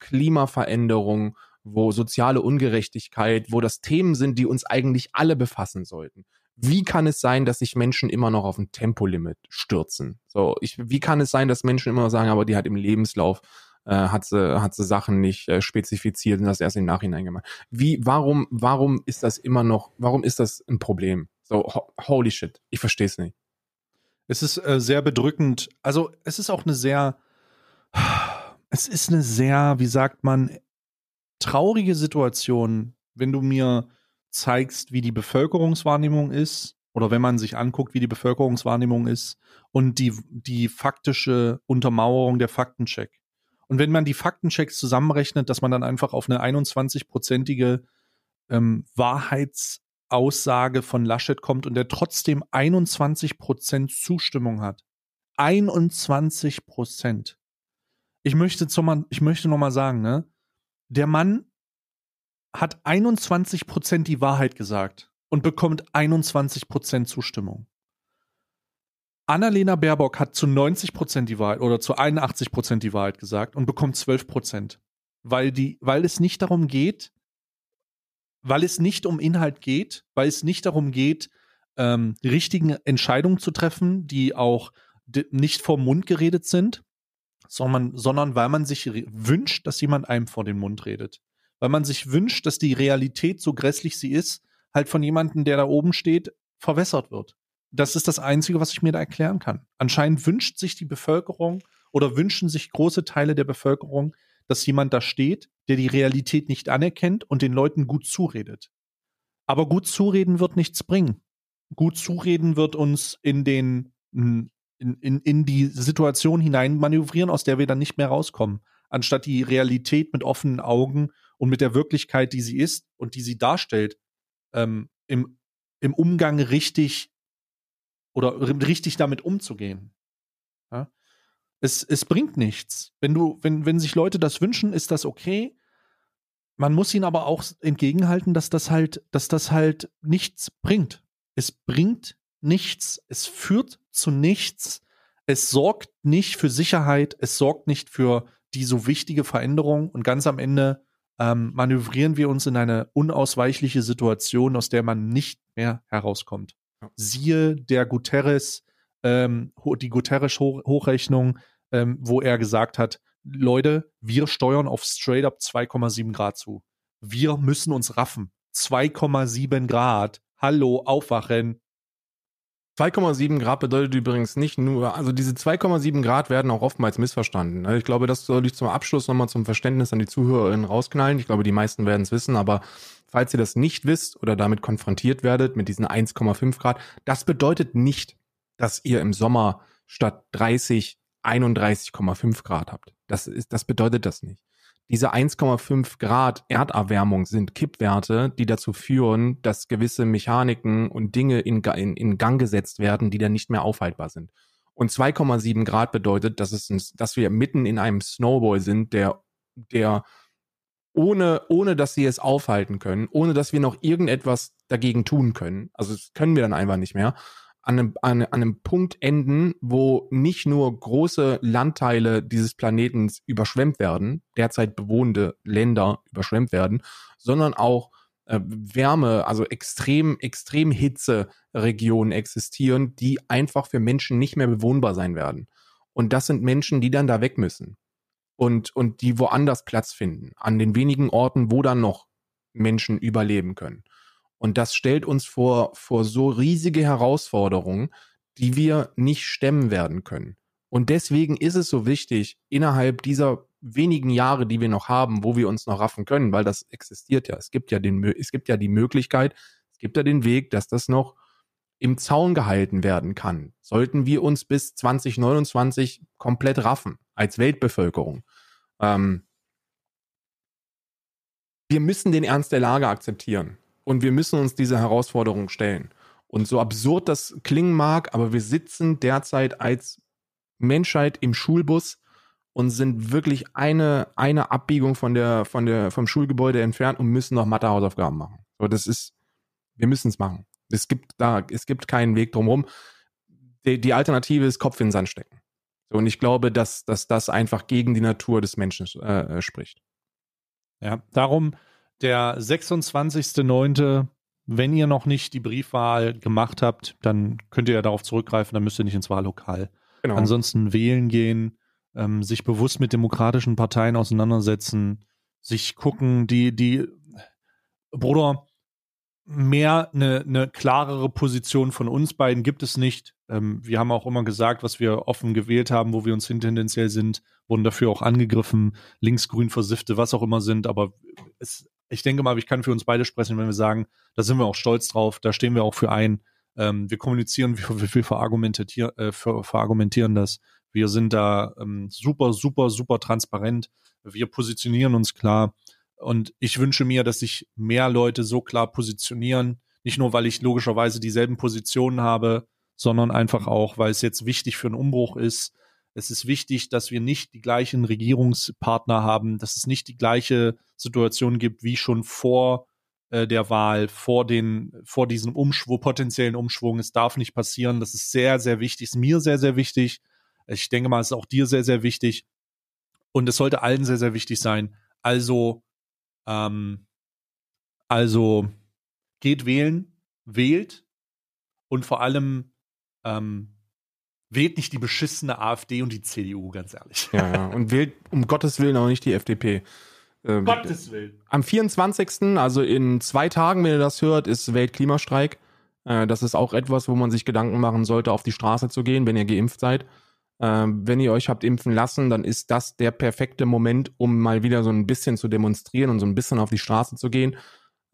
Klimaveränderung, wo soziale Ungerechtigkeit, wo das Themen sind, die uns eigentlich alle befassen sollten. Wie kann es sein, dass sich Menschen immer noch auf ein Tempolimit stürzen? So, ich, wie kann es sein, dass Menschen immer noch sagen, aber die hat im Lebenslauf äh, hat sie hat sie Sachen nicht äh, spezifiziert und das erst im Nachhinein gemacht. Wie warum warum ist das immer noch warum ist das ein Problem? So ho holy shit, ich verstehe es nicht. Es ist äh, sehr bedrückend. Also es ist auch eine sehr, es ist eine sehr, wie sagt man, traurige Situation, wenn du mir zeigst, wie die Bevölkerungswahrnehmung ist oder wenn man sich anguckt, wie die Bevölkerungswahrnehmung ist und die, die faktische Untermauerung der Faktencheck. Und wenn man die Faktenchecks zusammenrechnet, dass man dann einfach auf eine 21-prozentige ähm, Wahrheitsaussage von Laschet kommt und der trotzdem 21 Prozent Zustimmung hat. 21 Prozent. Ich möchte, ich möchte nochmal sagen, ne? Der Mann hat 21 Prozent die Wahrheit gesagt und bekommt 21 Prozent Zustimmung. Annalena Baerbock hat zu 90 Prozent die Wahrheit oder zu 81 Prozent die Wahrheit gesagt und bekommt 12 Prozent. Weil, die, weil es nicht darum geht, weil es nicht um Inhalt geht, weil es nicht darum geht, ähm, die richtigen Entscheidungen zu treffen, die auch nicht vom Mund geredet sind, sondern, sondern weil man sich wünscht, dass jemand einem vor den Mund redet. Weil man sich wünscht, dass die Realität, so grässlich sie ist, halt von jemandem, der da oben steht, verwässert wird. Das ist das Einzige, was ich mir da erklären kann. Anscheinend wünscht sich die Bevölkerung oder wünschen sich große Teile der Bevölkerung, dass jemand da steht, der die Realität nicht anerkennt und den Leuten gut zuredet. Aber gut zureden wird nichts bringen. Gut zureden wird uns in den in, in, in die Situation hinein manövrieren, aus der wir dann nicht mehr rauskommen. Anstatt die Realität mit offenen Augen und mit der Wirklichkeit, die sie ist und die sie darstellt, ähm, im, im Umgang richtig oder richtig damit umzugehen. Ja? Es, es bringt nichts. Wenn du, wenn, wenn sich Leute das wünschen, ist das okay. Man muss ihnen aber auch entgegenhalten, dass das halt, dass das halt nichts bringt. Es bringt nichts. Es führt zu nichts. Es sorgt nicht für Sicherheit. Es sorgt nicht für die so wichtige Veränderung. Und ganz am Ende ähm, manövrieren wir uns in eine unausweichliche Situation, aus der man nicht mehr herauskommt. Siehe der Guterres, ähm, die Guterres-Hochrechnung, ähm, wo er gesagt hat, Leute, wir steuern auf straight up 2,7 Grad zu. Wir müssen uns raffen. 2,7 Grad. Hallo, aufwachen. 2,7 Grad bedeutet übrigens nicht nur, also diese 2,7 Grad werden auch oftmals missverstanden. Ne? Ich glaube, das soll ich zum Abschluss nochmal zum Verständnis an die Zuhörerinnen rausknallen. Ich glaube, die meisten werden es wissen, aber falls ihr das nicht wisst oder damit konfrontiert werdet mit diesen 1,5 Grad, das bedeutet nicht, dass ihr im Sommer statt 30 31,5 Grad habt. Das ist, das bedeutet das nicht. Diese 1,5 Grad Erderwärmung sind Kippwerte, die dazu führen, dass gewisse Mechaniken und Dinge in, in, in Gang gesetzt werden, die dann nicht mehr aufhaltbar sind. Und 2,7 Grad bedeutet, dass es, dass wir mitten in einem Snowball sind, der, der ohne, ohne dass sie es aufhalten können, ohne dass wir noch irgendetwas dagegen tun können. Also das können wir dann einfach nicht mehr an einem, an, einem Punkt enden, wo nicht nur große Landteile dieses Planetens überschwemmt werden, derzeit bewohnte Länder überschwemmt werden, sondern auch äh, Wärme, also extrem, extrem Hitze-Regionen existieren, die einfach für Menschen nicht mehr bewohnbar sein werden. Und das sind Menschen, die dann da weg müssen. Und, und die woanders Platz finden, an den wenigen Orten, wo dann noch Menschen überleben können. Und das stellt uns vor, vor so riesige Herausforderungen, die wir nicht stemmen werden können. Und deswegen ist es so wichtig, innerhalb dieser wenigen Jahre, die wir noch haben, wo wir uns noch raffen können, weil das existiert ja. Es gibt ja den, es gibt ja die Möglichkeit, es gibt ja den Weg, dass das noch im Zaun gehalten werden kann. Sollten wir uns bis 2029 komplett raffen als Weltbevölkerung. Ähm, wir müssen den Ernst der Lage akzeptieren. Und wir müssen uns diese Herausforderung stellen. Und so absurd das klingen mag, aber wir sitzen derzeit als Menschheit im Schulbus und sind wirklich eine, eine Abbiegung von der, von der, vom Schulgebäude entfernt und müssen noch Mathehausaufgaben machen. So, das ist, wir müssen es machen. Es gibt da, es gibt keinen Weg drumherum. Die, die Alternative ist Kopf in den Sand stecken. So, und ich glaube, dass, dass das einfach gegen die Natur des Menschen äh, spricht. Ja, darum der 26.09. Wenn ihr noch nicht die Briefwahl gemacht habt, dann könnt ihr ja darauf zurückgreifen, dann müsst ihr nicht ins Wahllokal. Genau. Ansonsten wählen gehen, ähm, sich bewusst mit demokratischen Parteien auseinandersetzen, sich gucken, die, die, Bruder, mehr eine, eine klarere Position von uns beiden gibt es nicht. Ähm, wir haben auch immer gesagt, was wir offen gewählt haben, wo wir uns hin tendenziell sind, wurden dafür auch angegriffen, linksgrün versiffte, was auch immer sind. Aber es, ich denke mal, ich kann für uns beide sprechen, wenn wir sagen, da sind wir auch stolz drauf, da stehen wir auch für ein. Ähm, wir kommunizieren, wir, wir verargumentieren, äh, ver, verargumentieren das. Wir sind da ähm, super, super, super transparent. Wir positionieren uns klar. Und ich wünsche mir, dass sich mehr Leute so klar positionieren. Nicht nur, weil ich logischerweise dieselben Positionen habe, sondern einfach auch, weil es jetzt wichtig für einen Umbruch ist. Es ist wichtig, dass wir nicht die gleichen Regierungspartner haben, dass es nicht die gleiche Situation gibt wie schon vor äh, der Wahl, vor den, vor diesem Umschwung, potenziellen Umschwung. Es darf nicht passieren. Das ist sehr, sehr wichtig. Ist mir sehr, sehr wichtig. Ich denke mal, es ist auch dir sehr, sehr wichtig. Und es sollte allen sehr, sehr wichtig sein. Also ähm, also geht wählen, wählt und vor allem ähm, wählt nicht die beschissene AfD und die CDU, ganz ehrlich. Ja, ja. Und wählt um Gottes Willen auch nicht die FDP. Ähm, Gottes Willen. Am 24., also in zwei Tagen, wenn ihr das hört, ist Weltklimastreik. Äh, das ist auch etwas, wo man sich Gedanken machen sollte, auf die Straße zu gehen, wenn ihr geimpft seid. Ähm, wenn ihr euch habt impfen lassen, dann ist das der perfekte Moment, um mal wieder so ein bisschen zu demonstrieren und so ein bisschen auf die Straße zu gehen.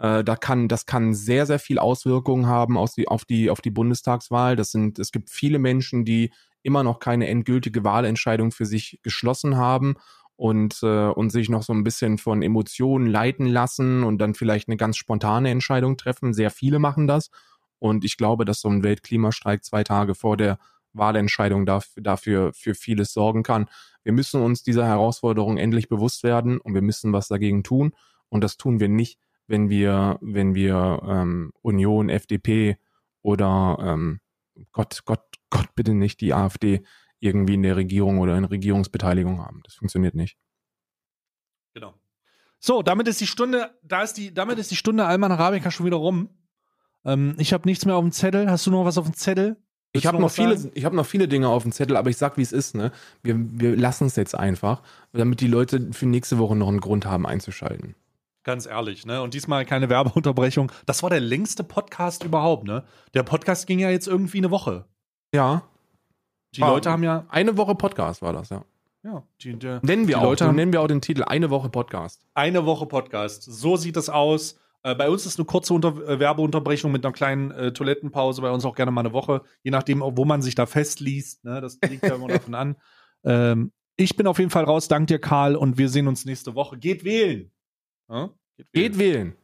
Äh, da kann, das kann sehr, sehr viel Auswirkungen haben auf die, auf die, auf die Bundestagswahl. Das sind, es gibt viele Menschen, die immer noch keine endgültige Wahlentscheidung für sich geschlossen haben und, äh, und sich noch so ein bisschen von Emotionen leiten lassen und dann vielleicht eine ganz spontane Entscheidung treffen. Sehr viele machen das. Und ich glaube, dass so ein Weltklimastreik zwei Tage vor der Wahlentscheidung dafür, dafür für vieles sorgen kann. Wir müssen uns dieser Herausforderung endlich bewusst werden und wir müssen was dagegen tun. Und das tun wir nicht, wenn wir, wenn wir ähm, Union, FDP oder ähm, Gott, Gott, Gott bitte nicht die AfD irgendwie in der Regierung oder in Regierungsbeteiligung haben. Das funktioniert nicht. Genau. So, damit ist die Stunde, da ist die, damit ist die Stunde Alman Arabica schon wieder rum. Ähm, ich habe nichts mehr auf dem Zettel. Hast du noch was auf dem Zettel? Ich habe noch viele, ich habe noch viele Dinge auf dem Zettel, aber ich sag, wie es ist. Ne, wir, wir lassen es jetzt einfach, damit die Leute für nächste Woche noch einen Grund haben einzuschalten. Ganz ehrlich, ne? Und diesmal keine Werbeunterbrechung. Das war der längste Podcast überhaupt, ne? Der Podcast ging ja jetzt irgendwie eine Woche. Ja. Die war, Leute haben ja eine Woche Podcast war das, ja. Ja, die, die, nennen wir die auch, Leute haben, nennen wir auch den Titel eine Woche Podcast. Eine Woche Podcast. So sieht es aus. Äh, bei uns ist eine kurze Unter äh, Werbeunterbrechung mit einer kleinen äh, Toilettenpause, bei uns auch gerne mal eine Woche, je nachdem, wo man sich da festliest. Ne? Das liegt ja immer davon an. Ähm, ich bin auf jeden Fall raus. Dank dir, Karl, und wir sehen uns nächste Woche. Geht wählen. Ja? Geht wählen. Geht wählen.